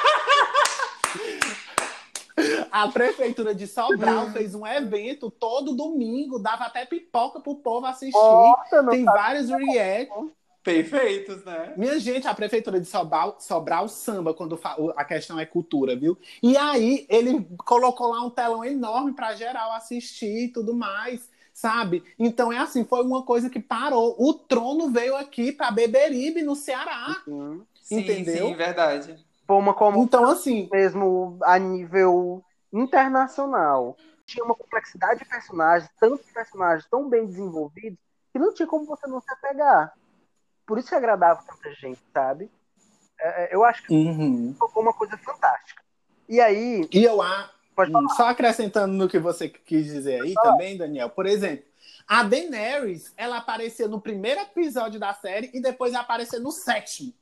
A prefeitura de Sobral fez um evento todo domingo, dava até pipoca pro povo assistir. Nossa, Tem vários react. Perfeitos, né? Minha gente, a prefeitura de Sobral, Sobral samba quando a questão é cultura, viu? E aí ele colocou lá um telão enorme para geral assistir e tudo mais, sabe? Então é assim, foi uma coisa que parou. O trono veio aqui para Beberibe, no Ceará. Uhum. Sim, Entendeu? sim, verdade. Foi uma como Então, assim, mesmo a nível internacional. Tinha uma complexidade de personagens, tantos personagens tão bem desenvolvidos, que não tinha como você não se apegar. Por isso que agradava tanta gente, sabe? É, é, eu acho que uhum. foi uma coisa fantástica. E aí, e eu falar. Só acrescentando no que você quis dizer aí também, Daniel. Por exemplo, a Daenerys, ela aparecia no primeiro episódio da série e depois aparecia no sétimo.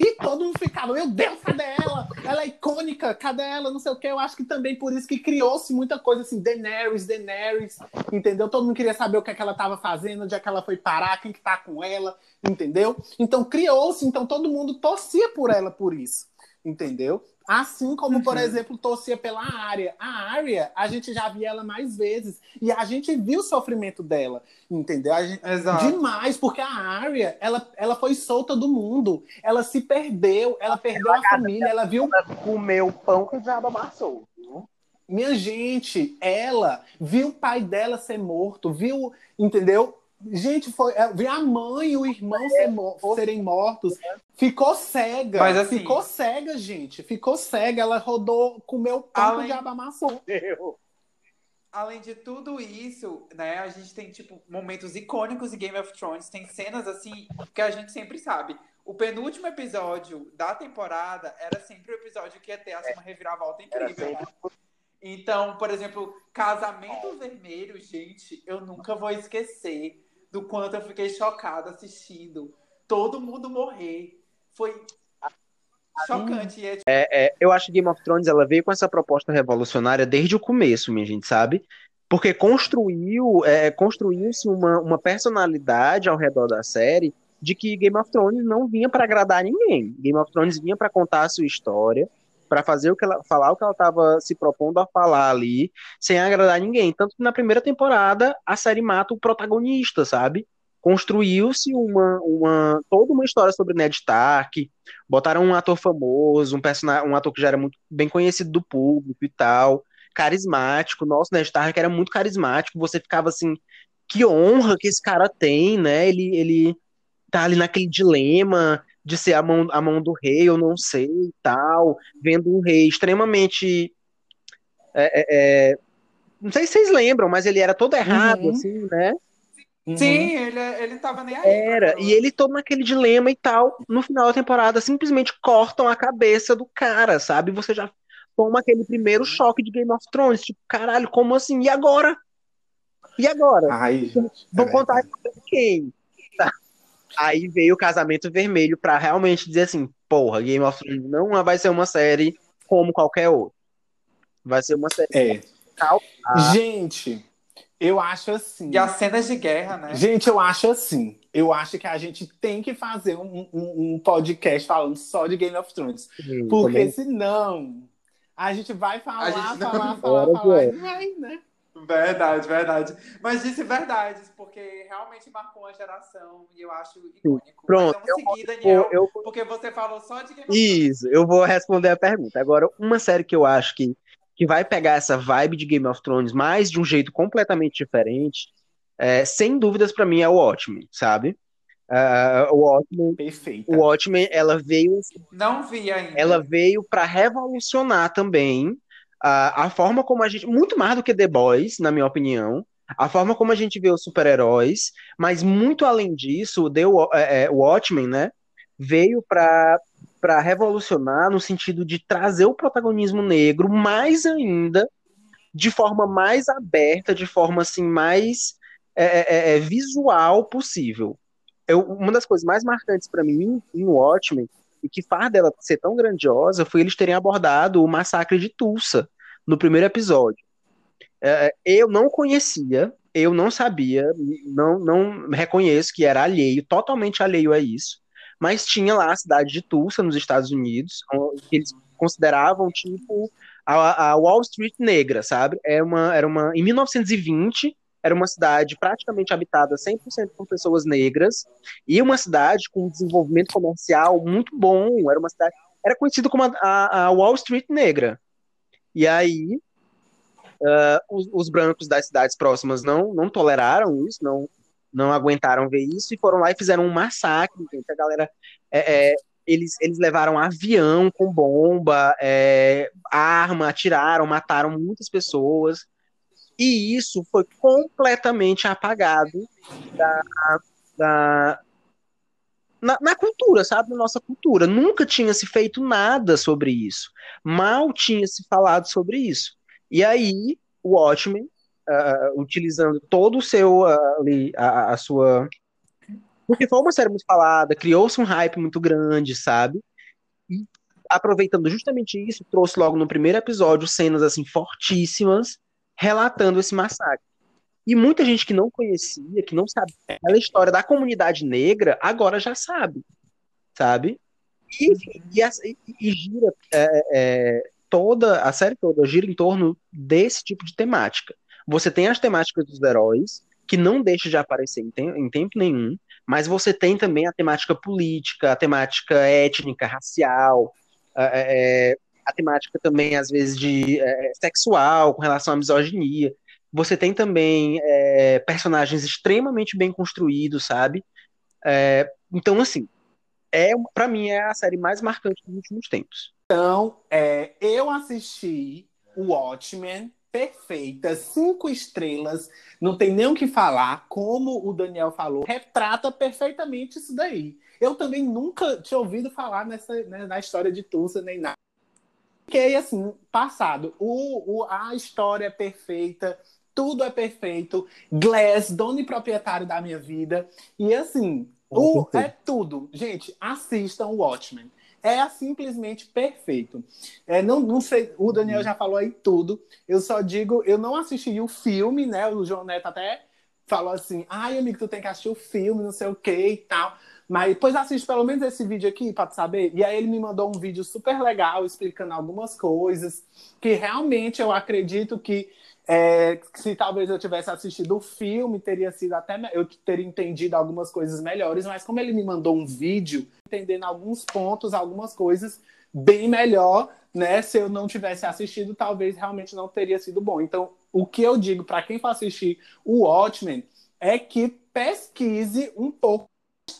E todo mundo ficava, meu Deus, cadê ela? Ela é icônica, cadê ela? Não sei o que. Eu acho que também por isso que criou-se muita coisa assim, Daenerys, Daenerys, entendeu? Todo mundo queria saber o que, é que ela estava fazendo, onde é que ela foi parar, quem que tá com ela, entendeu? Então criou-se, então todo mundo torcia por ela por isso, entendeu? Assim como, por Uhum. exemplo, torcia pela Arya. A Arya, a gente já viu ela mais vezes e a gente viu o sofrimento dela, entendeu? A gente, Exato. Demais, porque a Arya, ela, ela foi solta do mundo, ela se perdeu, ela perdeu a família, ela viu ela comeu o pão que o diabo amassou. viu? minha gente, ela viu o pai dela ser morto, viu, entendeu? Gente, foi, é, viu a mãe e o irmão ser serem mortos. Ficou cega. Mas, assim- ficou cega, gente. Ficou cega. Ela rodou, comeu o pão Além- amassou. Eu- Além de tudo isso, né, a gente tem, tipo, momentos icônicos em Game of Thrones, tem cenas, assim, que a gente sempre sabe. O penúltimo episódio da temporada era sempre o episódio que ia ter assim, uma reviravolta incrível. sempre Então, por exemplo, Casamento Vermelho, gente, eu nunca vou esquecer do quanto eu fiquei chocada assistindo todo mundo morrer. Foi chocante. É, É, eu acho que Game of Thrones ela veio com essa proposta revolucionária desde o começo, minha gente, sabe? Porque construiu, é, construiu-se uma, uma personalidade ao redor da série de que Game of Thrones não vinha para agradar ninguém. Game of Thrones vinha para contar a sua história, para fazer o que ela, falar o que ela estava se propondo a falar ali, sem agradar ninguém. Tanto que na primeira temporada a série mata o protagonista, sabe? Construiu-se uma, uma toda uma história sobre Ned Stark, botaram um ator famoso, um personagem, um ator que já era muito bem conhecido do público e tal, carismático. Nosso Ned Stark era muito carismático. Você ficava assim, que honra que esse cara tem, né? Ele, ele tá ali naquele dilema de ser a mão, a mão do rei, eu não sei e tal, vendo um rei extremamente. é, é, é, não sei se vocês lembram, mas ele era todo errado, Uhum. assim, né? Uhum. Sim, ele, ele tava nem aí. Era, e ele todo naquele dilema e tal. No final da temporada, simplesmente cortam a cabeça do cara, sabe? Você já toma aquele primeiro choque de Game of Thrones. Tipo, caralho, como assim? E agora? E agora? Ai, gente. Vão é contar quem? Aí veio o Casamento Vermelho pra realmente dizer assim: porra, Game of Thrones não vai ser uma série como qualquer outra. Vai ser uma série É. tal. Gente, eu acho assim. E as cenas de guerra, né? Gente, eu acho assim. Eu acho que a gente tem que fazer um, um- um podcast falando só de Game of Thrones. Sim, Porque também. senão a gente vai falar, gente não- falar, falar, Bora, falar, e vai, né? Verdade, verdade. Mas disse verdades, porque realmente marcou uma geração e eu acho icônico. Pronto, Mas vamos seguir, Daniel, Eu, eu porque você falou só de Game of Thrones. Isso, eu vou responder a pergunta. Agora, uma série que eu acho que, que vai pegar essa vibe de Game of Thrones, mas de um jeito completamente diferente, é, sem dúvidas pra mim é o Watchmen, sabe? Ah, o Watchmen, Perfeita. o Watchmen, ela veio, Não vi ainda. ela veio para revolucionar também a, a forma como a gente, muito mais do que The Boys, na minha opinião, a forma como a gente vê os super-heróis, mas muito além disso, o The é, é, Watchmen, né, veio para para revolucionar no sentido de trazer o protagonismo negro mais ainda, de forma mais aberta, de forma assim mais é, é, é, visual possível. Eu, uma das coisas mais marcantes para mim em Watchmen e que faz dela ser tão grandiosa foi eles terem abordado o massacre de Tulsa no primeiro episódio. É, eu não conhecia, eu não sabia, não, não reconheço que era alheio, totalmente alheio a isso, mas tinha lá a cidade de Tulsa, nos Estados Unidos, que eles consideravam tipo a, a Wall Street negra, sabe? Era uma, era uma, em 1920, era uma cidade praticamente habitada 100% por pessoas negras e uma cidade com um desenvolvimento comercial muito bom. Era uma cidade, era conhecido como a, a, a Wall Street negra. E aí Uh, os, os, brancos das cidades próximas não, não toleraram isso, não, não aguentaram ver isso e foram lá e fizeram um massacre. Gente. A galera. É, é, eles, eles levaram avião com bomba, é, arma, atiraram, mataram muitas pessoas. E isso foi completamente apagado da, da, na, na, cultura, sabe? Na nossa cultura. Nunca tinha se feito nada sobre isso. Mal tinha se falado sobre isso. E aí, o Watchmen, uh, utilizando todo o seu, uh, ali, a, a, sua... Porque foi uma série muito falada, criou-se um hype muito grande, sabe? E aproveitando justamente isso, trouxe logo no primeiro episódio cenas, assim, fortíssimas, relatando esse massacre. E muita gente que não conhecia, que não sabia a história da comunidade negra, agora já sabe, sabe? E, e, e gira é, é, toda, a série toda gira em torno desse tipo de temática. Você tem as temáticas dos heróis, que não deixa de aparecer em, te em tempo nenhum, mas você tem também a temática política, a temática étnica, racial, é, é, a temática também, às vezes, de é, sexual, com relação à misoginia. Você tem também é, personagens extremamente bem construídos, sabe? É, então, assim, é para mim é a série mais marcante dos últimos tempos. Então, é, eu assisti o Watchmen, perfeita, cinco estrelas, não tem nem o que falar, como o Daniel falou, retrata perfeitamente isso daí. Eu também nunca tinha ouvido falar nessa, né, na história de Tulsa, nem nada. Fiquei assim, passado. O, o, a história é perfeita, tudo é perfeito. Glass, dono e proprietário da minha vida. E assim, o, é tudo. Gente, assistam o Watchmen. É simplesmente perfeito. É, não, não sei, o Daniel já falou aí tudo. Eu só digo, eu não assisti o filme, né? O João Neto até falou assim: ai, amigo, tu tem que assistir o filme, não sei o que e tal. Mas depois assiste pelo menos esse vídeo aqui para saber. E aí ele me mandou um vídeo super legal explicando algumas coisas que realmente eu acredito que é, se talvez eu tivesse assistido o filme, teria sido até eu teria entendido algumas coisas melhores, mas como ele me mandou um vídeo, entendendo alguns pontos, algumas coisas bem melhor, né? Se eu não tivesse assistido, talvez realmente não teria sido bom. Então, o que eu digo para quem for assistir o Watchmen é que pesquise um pouco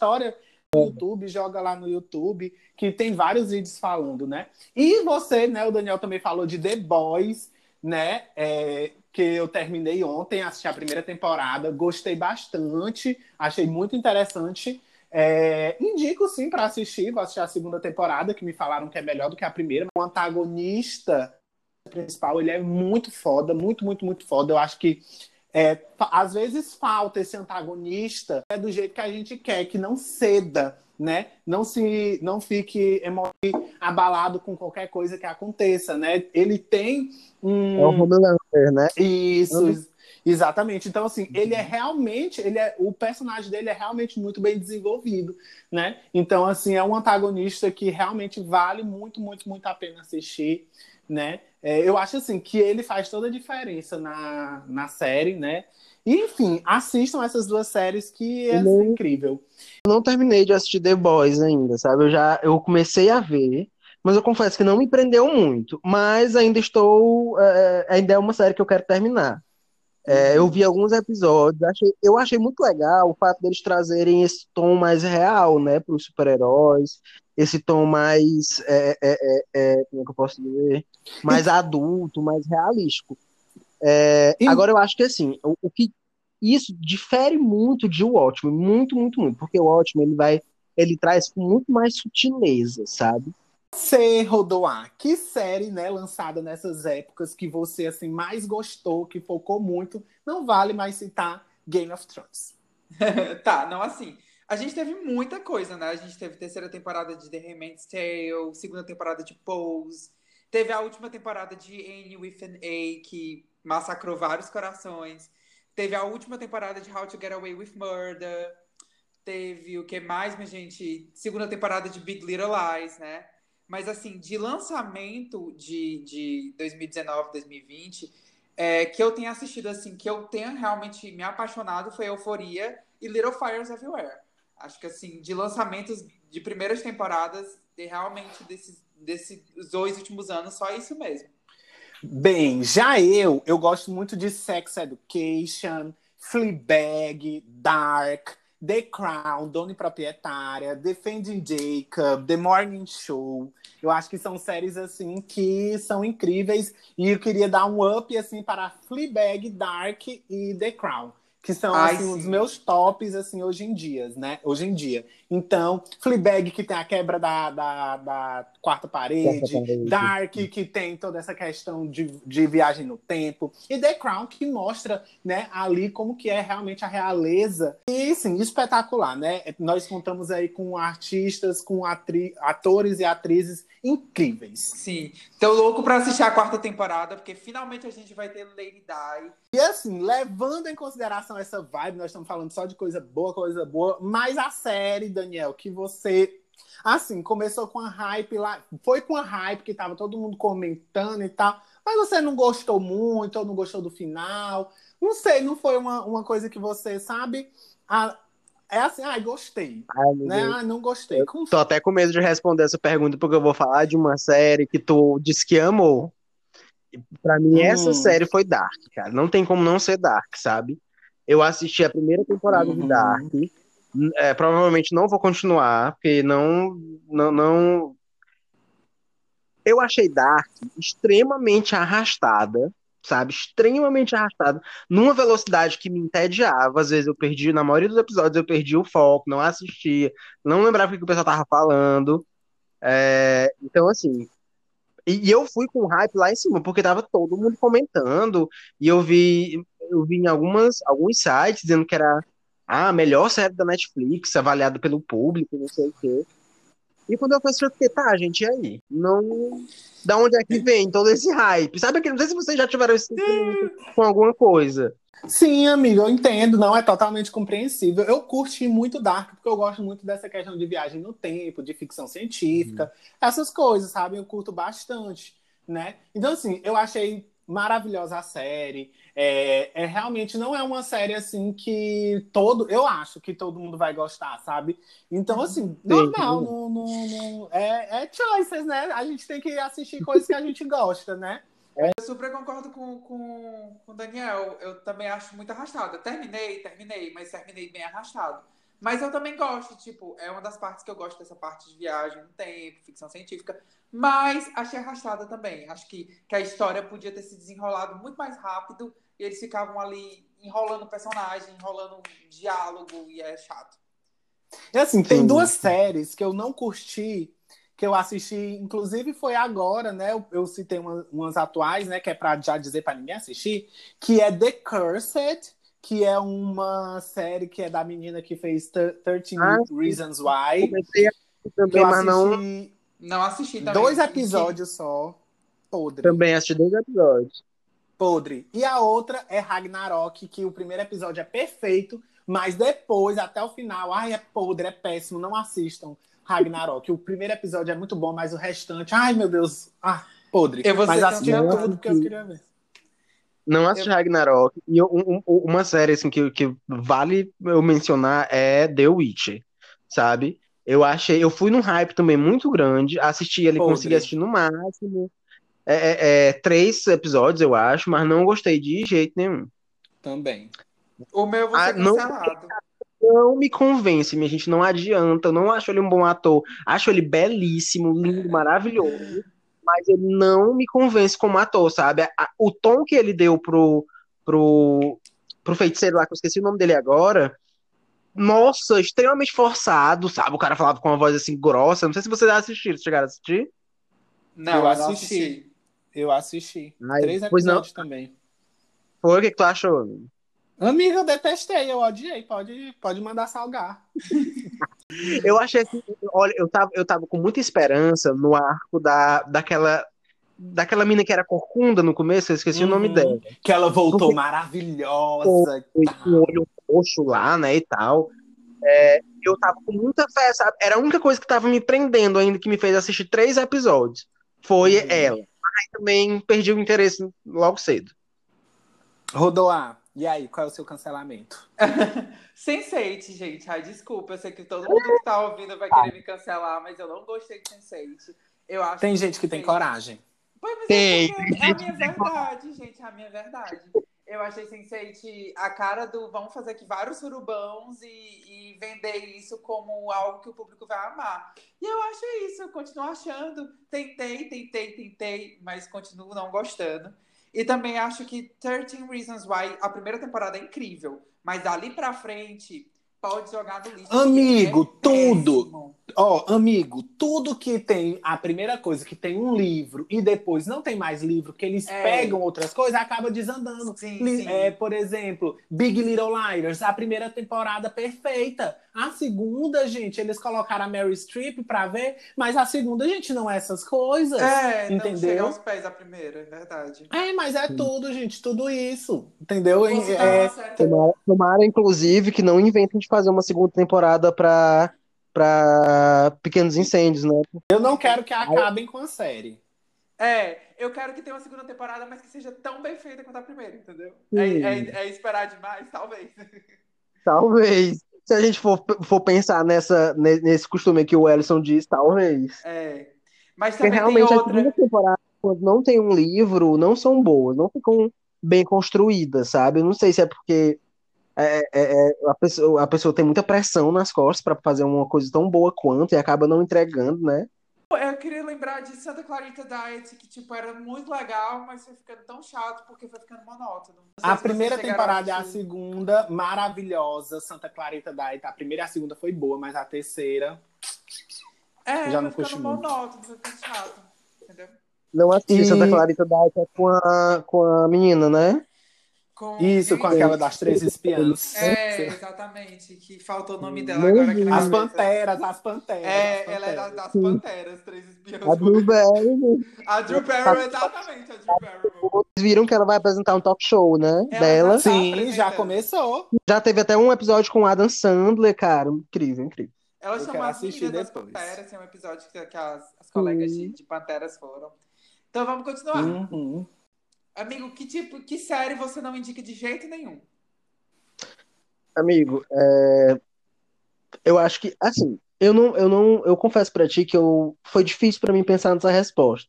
história no YouTube, joga lá no YouTube, que tem vários vídeos falando, né? E você, né, o Daniel também falou de The Boys, né? É, que eu terminei ontem, assisti a primeira temporada, gostei bastante, achei muito interessante. É, indico sim para assistir, vou assistir a segunda temporada, que me falaram que é melhor do que a primeira. O antagonista principal, ele é muito foda, muito, muito, muito foda. Eu acho que é, às vezes falta esse antagonista é do jeito que a gente quer, que não ceda né? Não se não fique abalado com qualquer coisa que aconteça, né? Ele tem um é o Homelander, né? Isso, uhum. exatamente. Então assim, ele é realmente, ele é o personagem dele é realmente muito bem desenvolvido, né? Então assim, é um antagonista que realmente vale muito, muito, muito a pena assistir, né? É, eu acho assim que ele faz toda a diferença na, na série, né? enfim, assistam essas duas séries que é não, incrível. Eu não terminei de assistir The Boys ainda, sabe? Eu já eu comecei a ver, mas eu confesso que não me prendeu muito. Mas ainda estou. É, ainda é uma série que eu quero terminar. É, eu vi alguns episódios, achei, eu achei muito legal o fato deles trazerem esse tom mais real, né, para os super-heróis, esse tom mais, é, é, é, é, como é que eu posso dizer, mais adulto, mais realístico. É, e... Agora eu acho que assim, o, o, que isso difere muito de o Watchmen, muito, muito, muito, porque o Watchmen ele vai, ele traz com muito mais sutileza, sabe? Você, Rodoar, que série, né, lançada nessas épocas que você assim mais gostou, que focou muito, não vale mais citar Game of Thrones. tá, não assim. A gente teve muita coisa, né? A gente teve terceira temporada de The Handmaid's Tale, segunda temporada de Pose, teve a última temporada de Anne with an A, que massacrou vários corações. Teve a última temporada de How to Get Away with Murder. Teve o que mais, minha gente? Segunda temporada de Big Little Lies, né? Mas, assim, de lançamento de, de 2019, 2020, é, que eu tenha assistido, assim, que eu tenha realmente me apaixonado foi Euforia e Little Fires Everywhere. Acho que, assim, de lançamentos de primeiras temporadas, de realmente desses, desses dois últimos anos, só isso mesmo. Bem, já eu, eu gosto muito de Sex Education, Fleabag, Dark, The Crown, Dona e Proprietária, Defending Jacob, The Morning Show. Eu acho que são séries assim que são incríveis e eu queria dar um up assim para Fleabag, Dark e The Crown que são Ai, assim, sim. os meus tops assim hoje em dia, né? Hoje em dia. Então, Fleabag que tem a quebra da, da, da quarta parede. Dark que tem toda essa questão de, de viagem no tempo e The Crown que mostra, né, ali como que é realmente a realeza. E sim, espetacular, né? Nós contamos aí com artistas, com atri atores e atrizes incríveis. Sim. Tô louco pra assistir a quarta temporada, porque finalmente a gente vai ter Lady Di. E assim, levando em consideração essa vibe, nós estamos falando só de coisa boa, coisa boa, mas a série, Daniel, que você. Assim, começou com a hype lá. Foi com a hype que tava todo mundo comentando e tal. Mas você não gostou muito, ou não gostou do final. Não sei, não foi uma, uma coisa que você, sabe? Ah, é assim, ai, gostei. Ai, Né? Ah, não gostei. Com- Tô até com medo de responder essa pergunta, porque eu vou falar de uma série que tu disse que amou. Pra mim, essa Hum. série foi Dark, cara. Não tem como não ser Dark, sabe? Eu assisti a primeira temporada de Uhum. Dark. É, provavelmente não vou continuar, porque não, não, não. Eu achei Dark extremamente arrastada, sabe? Extremamente arrastada, numa velocidade que me entediava. Às vezes eu perdi, na maioria dos episódios, eu perdi o foco, não assistia, não lembrava o que o pessoal tava falando. É, então, assim. E, eu fui com hype lá em cima, porque tava todo mundo comentando, e eu vi, eu vi em algumas, alguns sites dizendo que era ah, a melhor série da Netflix, avaliada pelo público, não sei o quê. E quando eu assistir, eu fiquei, tá, gente, e aí? Não. Da onde é que vem todo esse hype? Sabe aquele, não sei se vocês já tiveram esse com alguma coisa. Sim, amigo, eu entendo, não é totalmente compreensível. Eu curti muito Dark, porque eu gosto muito dessa questão de viagem no tempo, de ficção científica, essas coisas, sabe? Eu curto bastante, né? Então, assim, eu achei maravilhosa a série. É, é realmente não é uma série assim que todo, eu acho que todo mundo vai gostar, sabe? Então, assim, normal, sim. não, não- não- é, é choices, né? A gente tem que assistir coisas que a gente gosta, né? Eu super concordo com, com, com o Daniel. Eu também acho muito arrastado. Eu terminei, terminei, mas terminei bem arrastado. Mas eu também gosto, tipo, é uma das partes que eu gosto dessa parte de viagem no tempo, ficção científica. Mas achei arrastada também. Acho que, que a história podia ter se desenrolado muito mais rápido e eles ficavam ali enrolando personagem, enrolando diálogo e é chato. E assim, tem Sim. duas séries que eu não curti, que eu assisti, inclusive foi agora, né? Eu, eu citei uma- umas atuais, né? Que é pra já dizer pra ninguém assistir, que é The Cursed, que é uma série que é da menina que fez Thir- 13 Ah. Reasons Why. Comecei a também, eu mas não. assisti Não assisti também. dois episódios só. Podre. Também assisti dois episódios. Podre. E a outra é Ragnarok, que o primeiro episódio é perfeito, mas depois, até o final, ai, é podre, é péssimo, não assistam Ragnarok. O primeiro episódio é muito bom, mas o restante, ai meu Deus, ah, podre. Eu vou mas sincero, tudo porque eu queria ver. Não assisti Ragnarok. E eu- um- um- uma série assim, que, que vale eu mencionar é The Witcher, sabe? Eu achei, eu fui num hype também muito grande, assisti ele, consegui assistir no máximo é, é, é, três episódios, eu acho, mas não gostei de jeito nenhum. Também. O meu eu vou Ah, ser não- cancelado. Não me convence, minha gente, não adianta. Eu não acho ele um bom ator. Acho ele belíssimo, lindo, maravilhoso. Mas ele não me convence como ator, sabe? O tom que ele deu pro, pro, pro feiticeiro lá, que eu esqueci o nome dele agora. Nossa, extremamente forçado, sabe? O cara falava com uma voz assim grossa. Não sei se vocês assistiram, chegaram a assistir? Não, Eu assisti. assisti. Eu assisti. Ai, Três pois não. episódios também. Foi o que, que tu achou? Amiga, eu detestei, eu odiei. Pode, pode mandar salgar. Eu achei assim, olha, eu tava, eu tava com muita esperança no arco da, daquela, daquela mina que era corcunda no começo, eu esqueci o nome Uhum. dela. Que ela voltou Porque- maravilhosa. foi com o olho roxo lá, né, e tal. É, eu tava com muita fé, sabe? Era a única coisa que tava me prendendo ainda, que me fez assistir três episódios. Foi Uhum. ela. Aí também perdi o interesse logo cedo. Rodoar, e aí, qual é o seu cancelamento? Sense8, gente. Ai, desculpa. Eu sei que todo mundo que tá ouvindo vai querer me cancelar, mas eu não gostei de Sense8. Eu acho Tem gente que tem Sense8 coragem. Pois, mas Tem, é tem é a minha verdade, gente, é a minha verdade. Eu achei Sense8 a cara do vamos fazer aqui vários surubãos e, e vender isso como algo que o público vai amar. E eu acho isso, eu continuo achando. Tentei, tentei, tentei, mas continuo não gostando. E também acho que 13 Reasons Why, a primeira temporada é incrível, mas dali pra frente pode jogar no lixo. Amigo, é tudo. Ó, amigo, tudo que tem, a primeira coisa que tem um livro e depois não tem mais livro, que eles É. pegam outras coisas, acaba desandando. Sim, Li- sim. É, por exemplo, Big Little Liars, a primeira temporada perfeita. A segunda, gente, eles colocaram a Mary Streep pra ver, mas a segunda, gente, não é essas coisas. É, não Entendeu? chega aos pés a primeira, é verdade. É, mas é tudo, gente, tudo isso. Entendeu? É, Tomara, tomara, inclusive, que não inventem de fazer uma segunda temporada pra, pra Pequenos Incêndios, né? eu não quero que acabem com a série. É, eu quero que tenha uma segunda temporada, mas que seja tão bem feita quanto a primeira, entendeu? É, é- é esperar demais, talvez. Talvez. Se a gente for, for pensar nessa, ne- nesse costume que o Ellison diz, talvez. É. Mas Porque também tem realmente a outra. segunda temporada, quando não tem um livro, não são boas, não ficam bem construídas, sabe? Eu não sei se é porque é, é, é, a, pessoa, a pessoa tem muita pressão nas costas pra fazer uma coisa tão boa quanto e acaba não entregando, né? Eu queria lembrar de Santa Clarita Diet, que tipo, era muito legal, mas foi ficando tão chato porque foi ficando monótono. A primeira temporada e a assistir. segunda, maravilhosa. Santa Clarita Diet. A primeira e a segunda foi boa, mas a terceira. É, já não foi ficando muito. monótono, foi ficando chato. Entendeu? Não assisti E- Santa Clarita Diet é com a, com a menina, né? Com Isso, com aquela das três espiãs. É, exatamente. Que faltou o nome dela agora na As panteras, as panteras. É, as ela é da- panteras. das panteras, três espiões. A Drew Barrymore. A Drew Barrymore, exatamente, a Drew Barrymore. Vocês viram que ela vai apresentar um talk show, né? Ela dela. tá Sim, já começou. Já teve até um episódio com o Adam Sandler, cara. Incrível, incrível. Ela Eu chamou as assistir meninas das depois. Panteras, tem um episódio que, que as, as colegas de, de Panteras foram. Então vamos continuar. Uhum. Amigo, que tipo, que série você não indica de jeito nenhum? Amigo, é, eu acho que, assim, eu não, eu não, eu confesso pra ti que eu, foi difícil pra mim pensar nessa resposta.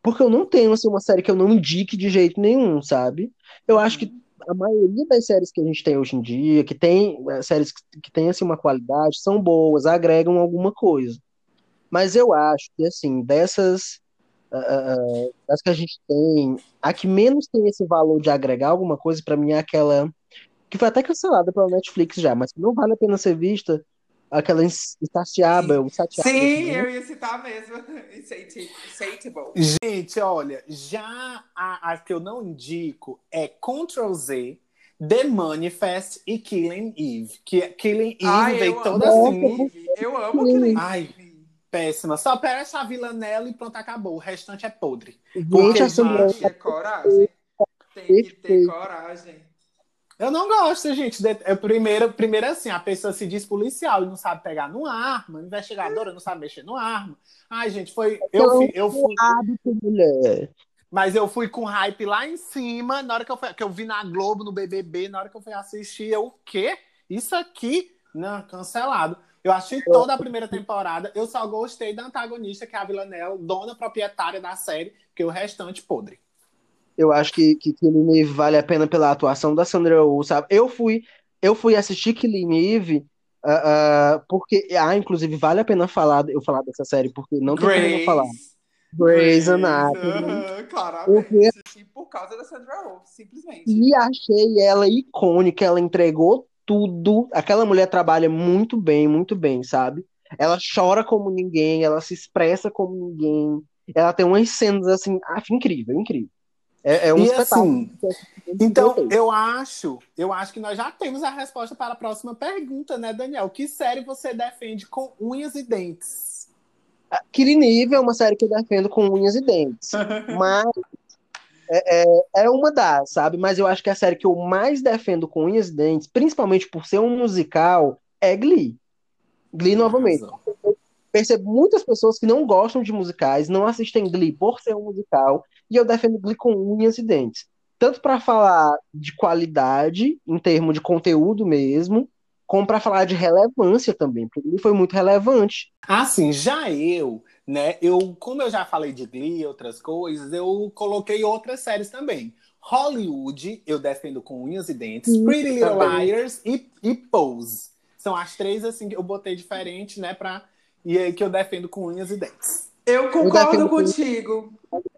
Porque eu não tenho, assim, uma série que eu não indique de jeito nenhum, sabe? Eu acho que a maioria das séries que a gente tem hoje em dia, que tem é, séries que, que têm, assim, uma qualidade, são boas, agregam alguma coisa. Mas eu acho que, assim, dessas, ah, das que a gente tem, a que menos tem esse valor de agregar alguma coisa, pra mim, é aquela que foi até cancelada pela Netflix já, mas que não vale a pena ser vista, aquela ins- insaciável, insaciável, Sim, né? eu ia citar mesmo. Insati- Insatiable. Gente, olha, já a, a que eu não indico é Ctrl Z, The Manifest e Killing Eve. Que Killing Eve Ai, veio toda amo assim. Killing Eve. Eu amo Killing Ai. Péssima. Só parece a Villanelle e pronto, acabou. O restante é podre. Porque, Gente, é coragem. Tem que ter coragem. Eu não gosto, gente. É primeiro, primeiro assim, a pessoa se diz policial e não sabe pegar numa arma, investigadora não sabe mexer numa arma. Ai, gente, foi. Eu fui, eu fui, mas eu fui com hype lá em cima. Na hora que eu, fui, que eu vi na Globo, no BBB, na hora que eu fui assistir, eu, o quê? Isso aqui? Não, cancelado. Eu assisti toda a primeira temporada. Eu só gostei da antagonista, que é a Villanelle, dona proprietária da série, que o restante podre. Eu acho que, que Killing Eve vale a pena pela atuação da Sandra Oh, sabe? Eu fui, eu fui assistir Killing Eve ah, ah, porque, ah, inclusive vale a pena falar, eu falar dessa série, porque não tem como falar. Grey's Anatomy. Claramente. E por causa da Sandra Oh, simplesmente. E achei ela icônica, ela entregou tudo. Aquela mulher trabalha muito bem, muito bem, sabe? Ela chora como ninguém, ela se expressa como ninguém. Ela tem umas cenas assim, ah, incrível, incrível. É, é um E espetáculo. Então, Perfeito. eu acho, eu acho que nós já temos a resposta para a próxima pergunta, né, Daniel? Que série você defende com unhas e dentes? Killing Eve é uma série que eu defendo com unhas e dentes. Mas é, é, é uma das, sabe? Mas eu acho que a série que eu mais defendo com unhas e dentes, principalmente por ser um musical, é Glee. Glee, novamente. Arrasou. percebo muitas pessoas que não gostam de musicais, não assistem Glee por ser um musical, e eu defendo Glee com unhas e dentes. Tanto para falar de qualidade, em termos de conteúdo mesmo, como para falar de relevância também, porque ele foi muito relevante. Assim, já eu, né, eu, como eu já falei de Glee e outras coisas, eu coloquei outras séries também. Hollywood, eu defendo com unhas e dentes, Pretty Little também. Liars e, e Pose. São as três, assim, que eu botei diferente, né, pra... E aí que eu defendo com unhas e dentes. Eu concordo com- contigo.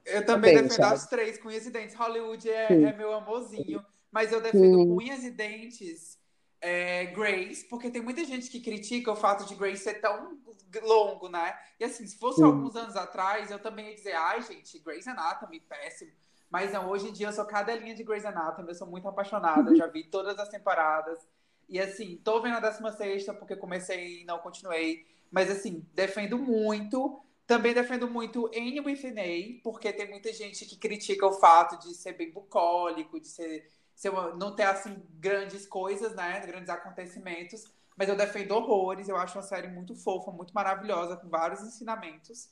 Eu também, Também, defendo sabe? as três com unhas e dentes. Hollywood é, é meu amorzinho. Mas eu defendo Sim. com unhas e dentes é, Grace, porque tem muita gente que critica o fato de Grace ser tão longo, né? E assim, se fosse Sim. alguns anos atrás, eu também ia dizer, ai, gente, Grey's Anatomy, péssimo. Mas não, hoje em dia eu sou cadelinha de Grey's Anatomy, eu sou muito apaixonada, já vi todas as temporadas. E assim, tô vendo a 16 porque comecei e não continuei. Mas assim, defendo muito. Também defendo muito Anne Withney, porque tem muita gente que critica o fato de ser bem bucólico, de ser, ser uma- não ter assim grandes coisas, né? Grandes acontecimentos. Mas eu defendo horrores, eu acho uma série muito fofa, muito maravilhosa, com vários ensinamentos.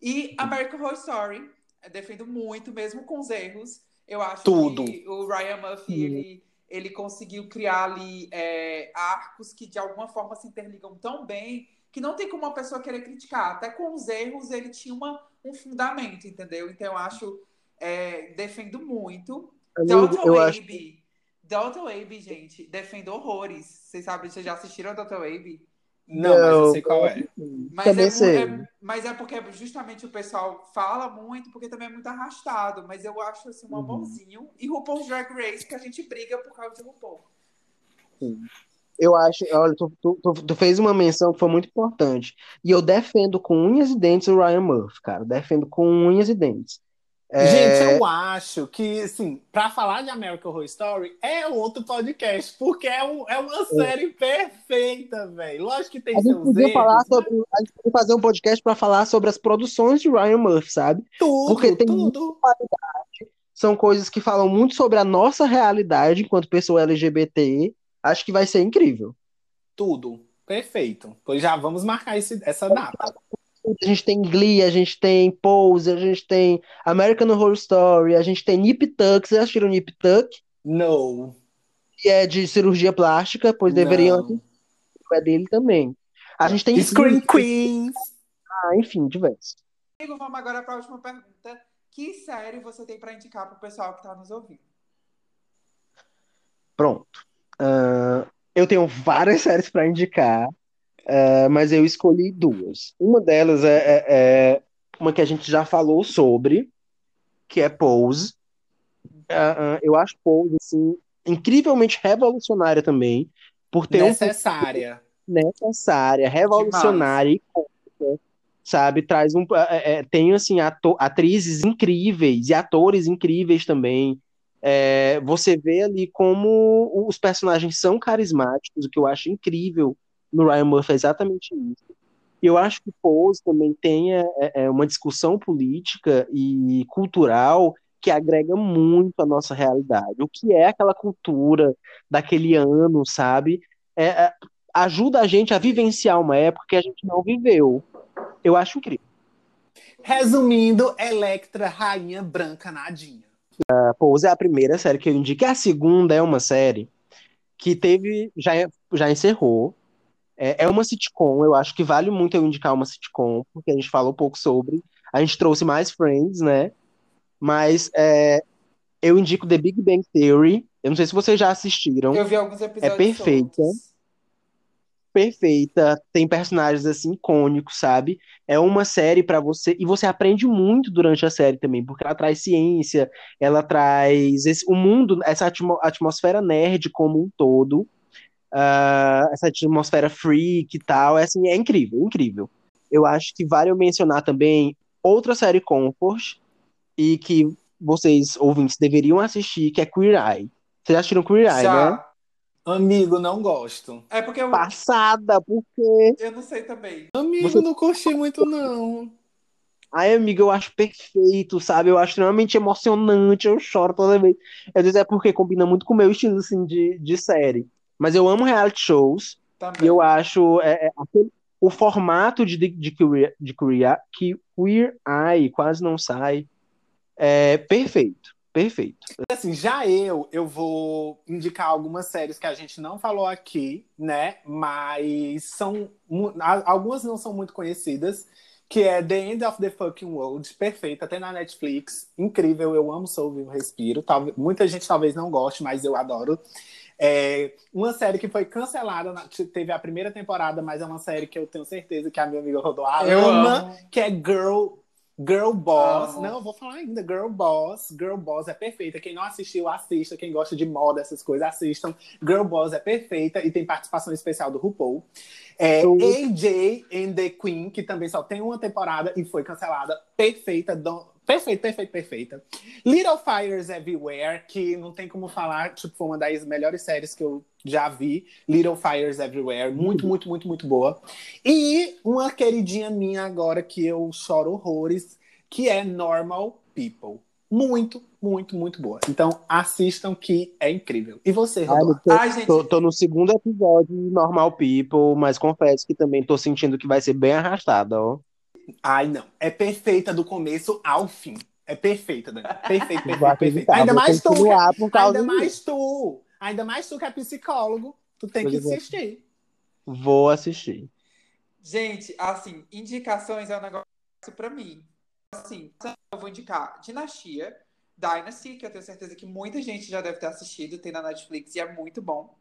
E American Horror Story, eu defendo muito, mesmo com os erros. Eu acho Tudo. que o Ryan Murphy, Sim. ele, ele conseguiu criar ali é, arcos que de alguma forma se interligam tão bem que não tem como uma pessoa querer criticar. Até com os erros, ele tinha uma, um fundamento, entendeu? Então eu acho, é, defendo muito. Amigo, eu acho. Dalton Abe, gente, defendo horrores. Vocês sabem, vocês já assistiram Dalton Abe? Não, mas eu Não, sei qual é. Mas Também é, sei. é- mas é porque justamente o pessoal fala muito, porque também é muito arrastado. Mas eu acho assim um Uhum. amorzinho. E RuPaul's Drag Race, que a gente briga por causa de RuPaul. Eu acho, olha, tu, tu, tu- tu fez uma menção que foi muito importante. E eu defendo com unhas e dentes o Ryan Murphy, cara. Defendo com unhas e dentes. É, Gente, eu acho que, assim, pra falar de American Horror Story, é outro podcast, porque é, um- é uma série perfeita, velho. Lógico que tem a gente podia erros, falar mas sobre, a gente podia fazer um podcast para falar sobre as produções de Ryan Murphy, sabe? tudo, porque tem tudo. São coisas que falam muito sobre a nossa realidade enquanto pessoa LGBT. Acho que vai ser incrível. Tudo. Perfeito. Pois já vamos marcar esse- essa data. A gente tem Glee, a gente tem Pose, a gente tem American Horror Story, a gente tem Nip Tuck. Vocês assistiram Nip Tuck? No. Que é de cirurgia plástica, pois deveriam Não. é dele também. A gente tem Scream Queens. Ah, enfim, diversos. Amigo, vamos agora para a última pergunta. Que série você tem para indicar pro pessoal que tá nos ouvindo? Pronto. Ah, eu tenho várias séries para indicar, ah, mas eu escolhi duas. Uma delas é, é- é uma que a gente já falou sobre, que é Pose. Ah, ah, eu acho Pose assim, incrivelmente revolucionária também, por ter um Necessária. necessária, revolucionária e sabe? Traz um, é, tem assim atrizes incríveis e atores incríveis também. Você vê ali como os personagens são carismáticos, o que eu acho incrível no Ryan Murphy é exatamente isso. E eu acho que Pose também tem é, é, uma discussão política e cultural que agrega muito à nossa realidade. O que é aquela cultura daquele ano, sabe? É, é, ajuda a gente a vivenciar uma época que a gente não viveu. Eu acho incrível. Resumindo, Electra, Rainha Branca Nadinha. A Pose é a primeira série que eu indico. A segunda é uma série que teve, já, já encerrou. É, é uma sitcom, eu acho que vale muito eu indicar uma sitcom, porque a gente falou um pouco sobre. A gente trouxe mais Friends, né? Mas é, eu indico The Big Bang Theory. Eu não sei se vocês já assistiram. Eu vi alguns episódios perfeita. soltos. perfeita, tem personagens assim icônicos, sabe? É uma série pra você e você aprende muito durante a série também, porque ela traz ciência, ela traz esse, o mundo, essa atmo- atmosfera nerd como um todo, ah, essa atmosfera freak e tal, é assim, é incrível, incrível. Eu acho que vale eu mencionar também outra série Comfort e que vocês ouvintes deveriam assistir, que é Queer Eye. Vocês já assistiram Queer Eye, Já. né? Amigo, não gosto. É porque eu, Passada, porque eu não sei também. Amigo, Você- não curti muito, não. Ai, amiga, eu acho perfeito, sabe? Eu acho extremamente emocionante, eu choro toda vez. Às vezes é porque combina muito com o meu estilo, assim, de, de série. Mas eu amo reality shows, Também. e eu acho é, é, aquele- o formato de, de, de, queer, de queer, que Queer Eye quase não sai, é perfeito. perfeito. Assim, já eu, eu vou indicar algumas séries que a gente não falou aqui, né? Mas são algumas não são muito conhecidas, que é The End of the Fucking World, perfeita, até na Netflix, incrível, eu amo Sou Vivo Respiro. Talvez, muita gente talvez não goste, mas eu adoro. É uma série que foi cancelada, teve a primeira temporada, mas é uma série que eu tenho certeza que a minha amiga Rodoa ama, que é Girl Girl Boss. Não, eu vou falar ainda. Girl Boss. Girl Boss é perfeita. Quem não assistiu, assista. Quem gosta de moda, essas coisas, assistam. Girl Boss é perfeita e tem participação especial do RuPaul. É, AJ and the Queen, que também só tem uma temporada e foi cancelada. Perfeita. Perfeita, perfeita, perfeita. Little Fires Everywhere, que não tem como falar, tipo, foi uma das melhores séries que eu já vi. Little Fires Everywhere, muito, muito, muito, muito boa. E uma queridinha minha agora que eu choro horrores, que é Normal People. Muito, muito, muito boa. Então assistam que é incrível. E você, Rodolfo? Ai, gente... tô, tô, no segundo episódio de Normal People, mas confesso que também tô sentindo que vai ser bem arrastada, ó. Ai, não. É perfeita do começo ao fim. É perfeita, Dani. Perfeita, perfeita, perfeita. Ainda mais tu. Que, ainda mais tu. Ainda mais tu que é psicólogo. Tu tem que assistir. Vou assistir. Gente, assim, indicações é um negócio pra mim. Assim, eu vou indicar Dinastia, Dynasty, que eu tenho certeza que muita gente já deve ter assistido, tem na Netflix e é muito bom.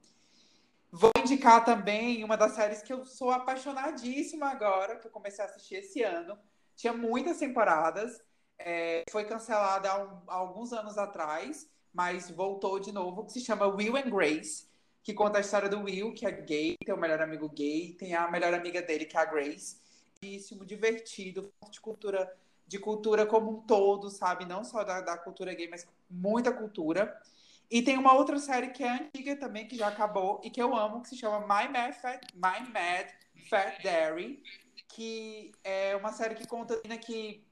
Vou indicar também uma das séries que eu sou apaixonadíssima agora, que eu comecei a assistir esse ano. Tinha muitas temporadas, é, foi cancelada há, um, há, alguns anos atrás, mas voltou de novo, que se chama Will and Grace, que conta a história do Will, que é gay, tem o melhor amigo gay, tem a melhor amiga dele, que é a Grace. Muitíssimo divertido, de cultura, de cultura como um todo, sabe? Não só da, da cultura gay, mas muita cultura. E tem uma outra série que é antiga também, que já acabou, e que eu amo, que se chama My Mad Fat, My Mad Fat Dairy, que é uma série que conta que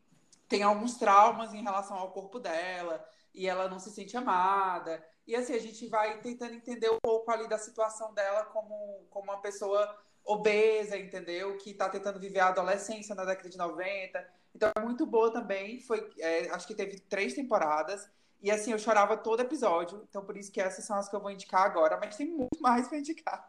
tem alguns traumas em relação ao corpo dela, e ela não se sente amada. E assim, a gente vai tentando entender um pouco ali da situação dela como, como uma pessoa obesa, entendeu? Que está tentando viver a adolescência na década de 90. Então é muito boa também. Foi, é, acho que teve três temporadas. E assim, eu chorava todo episódio. Então, por isso que essas são as que eu vou indicar agora. Mas tem muito mais pra indicar.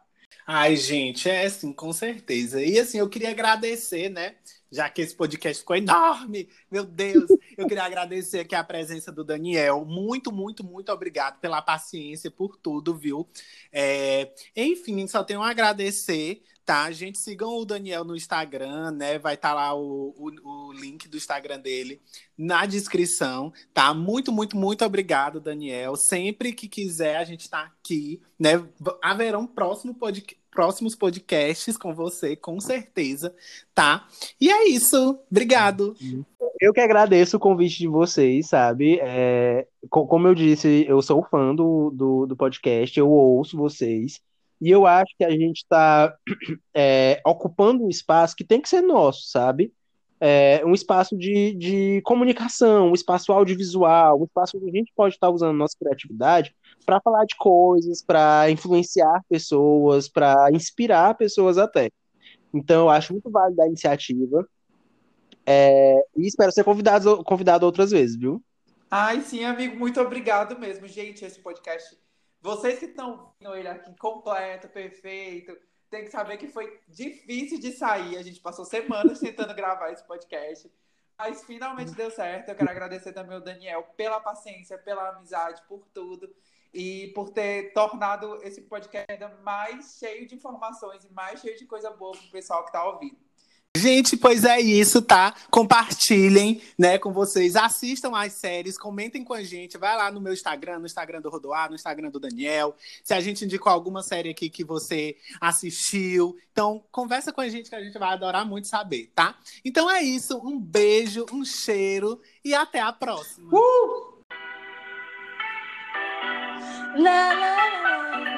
Ai, gente, é assim, com certeza. E assim, eu queria agradecer, né? Já que esse podcast ficou enorme, meu Deus, eu queria agradecer aqui a presença do Daniel. Muito, muito, muito obrigado pela paciência, por tudo, viu? É... Enfim, só tenho a agradecer Tá, gente, sigam o Daniel no Instagram, né? Vai estar tá lá o, o, o, link do Instagram dele na descrição, tá? Muito, muito, muito obrigado, Daniel. Sempre que quiser, a gente está aqui, né? Haverão próximo pod... próximos podcasts com você, com certeza, tá? E é isso. Obrigado. Eu que agradeço o convite de vocês, sabe? É, como eu disse, eu sou fã do, do, do podcast, eu ouço vocês. E eu acho que a gente está é, ocupando um espaço que tem que ser nosso, sabe? É, um espaço de, de comunicação, um espaço audiovisual, um espaço onde a gente pode estar usando nossa criatividade para falar de coisas, para influenciar pessoas, para inspirar pessoas até. Então, eu acho muito válida a iniciativa. É, e espero ser convidado, convidado outras vezes, viu? Ai, sim, amigo, muito obrigado mesmo. Gente, esse podcast vocês que estão vendo ele aqui completo, perfeito, tem que saber que foi difícil de sair. A gente passou semanas tentando gravar esse podcast. Mas finalmente deu certo. Eu quero agradecer também ao Daniel pela paciência, pela amizade, por tudo. E por ter tornado esse podcast ainda mais cheio de informações e mais cheio de coisa boa para o pessoal que está ouvindo. Gente, pois é isso, tá? Compartilhem, né, com vocês. Assistam as séries, comentem com a gente. Vai lá no meu Instagram, no Instagram do Rodoar, no Instagram do Daniel. Se a gente indicou alguma série aqui que você assistiu. Então, conversa com a gente que a gente vai adorar muito saber, tá? Então é isso. Um beijo, um cheiro e até a próxima. Uh! La, la, la.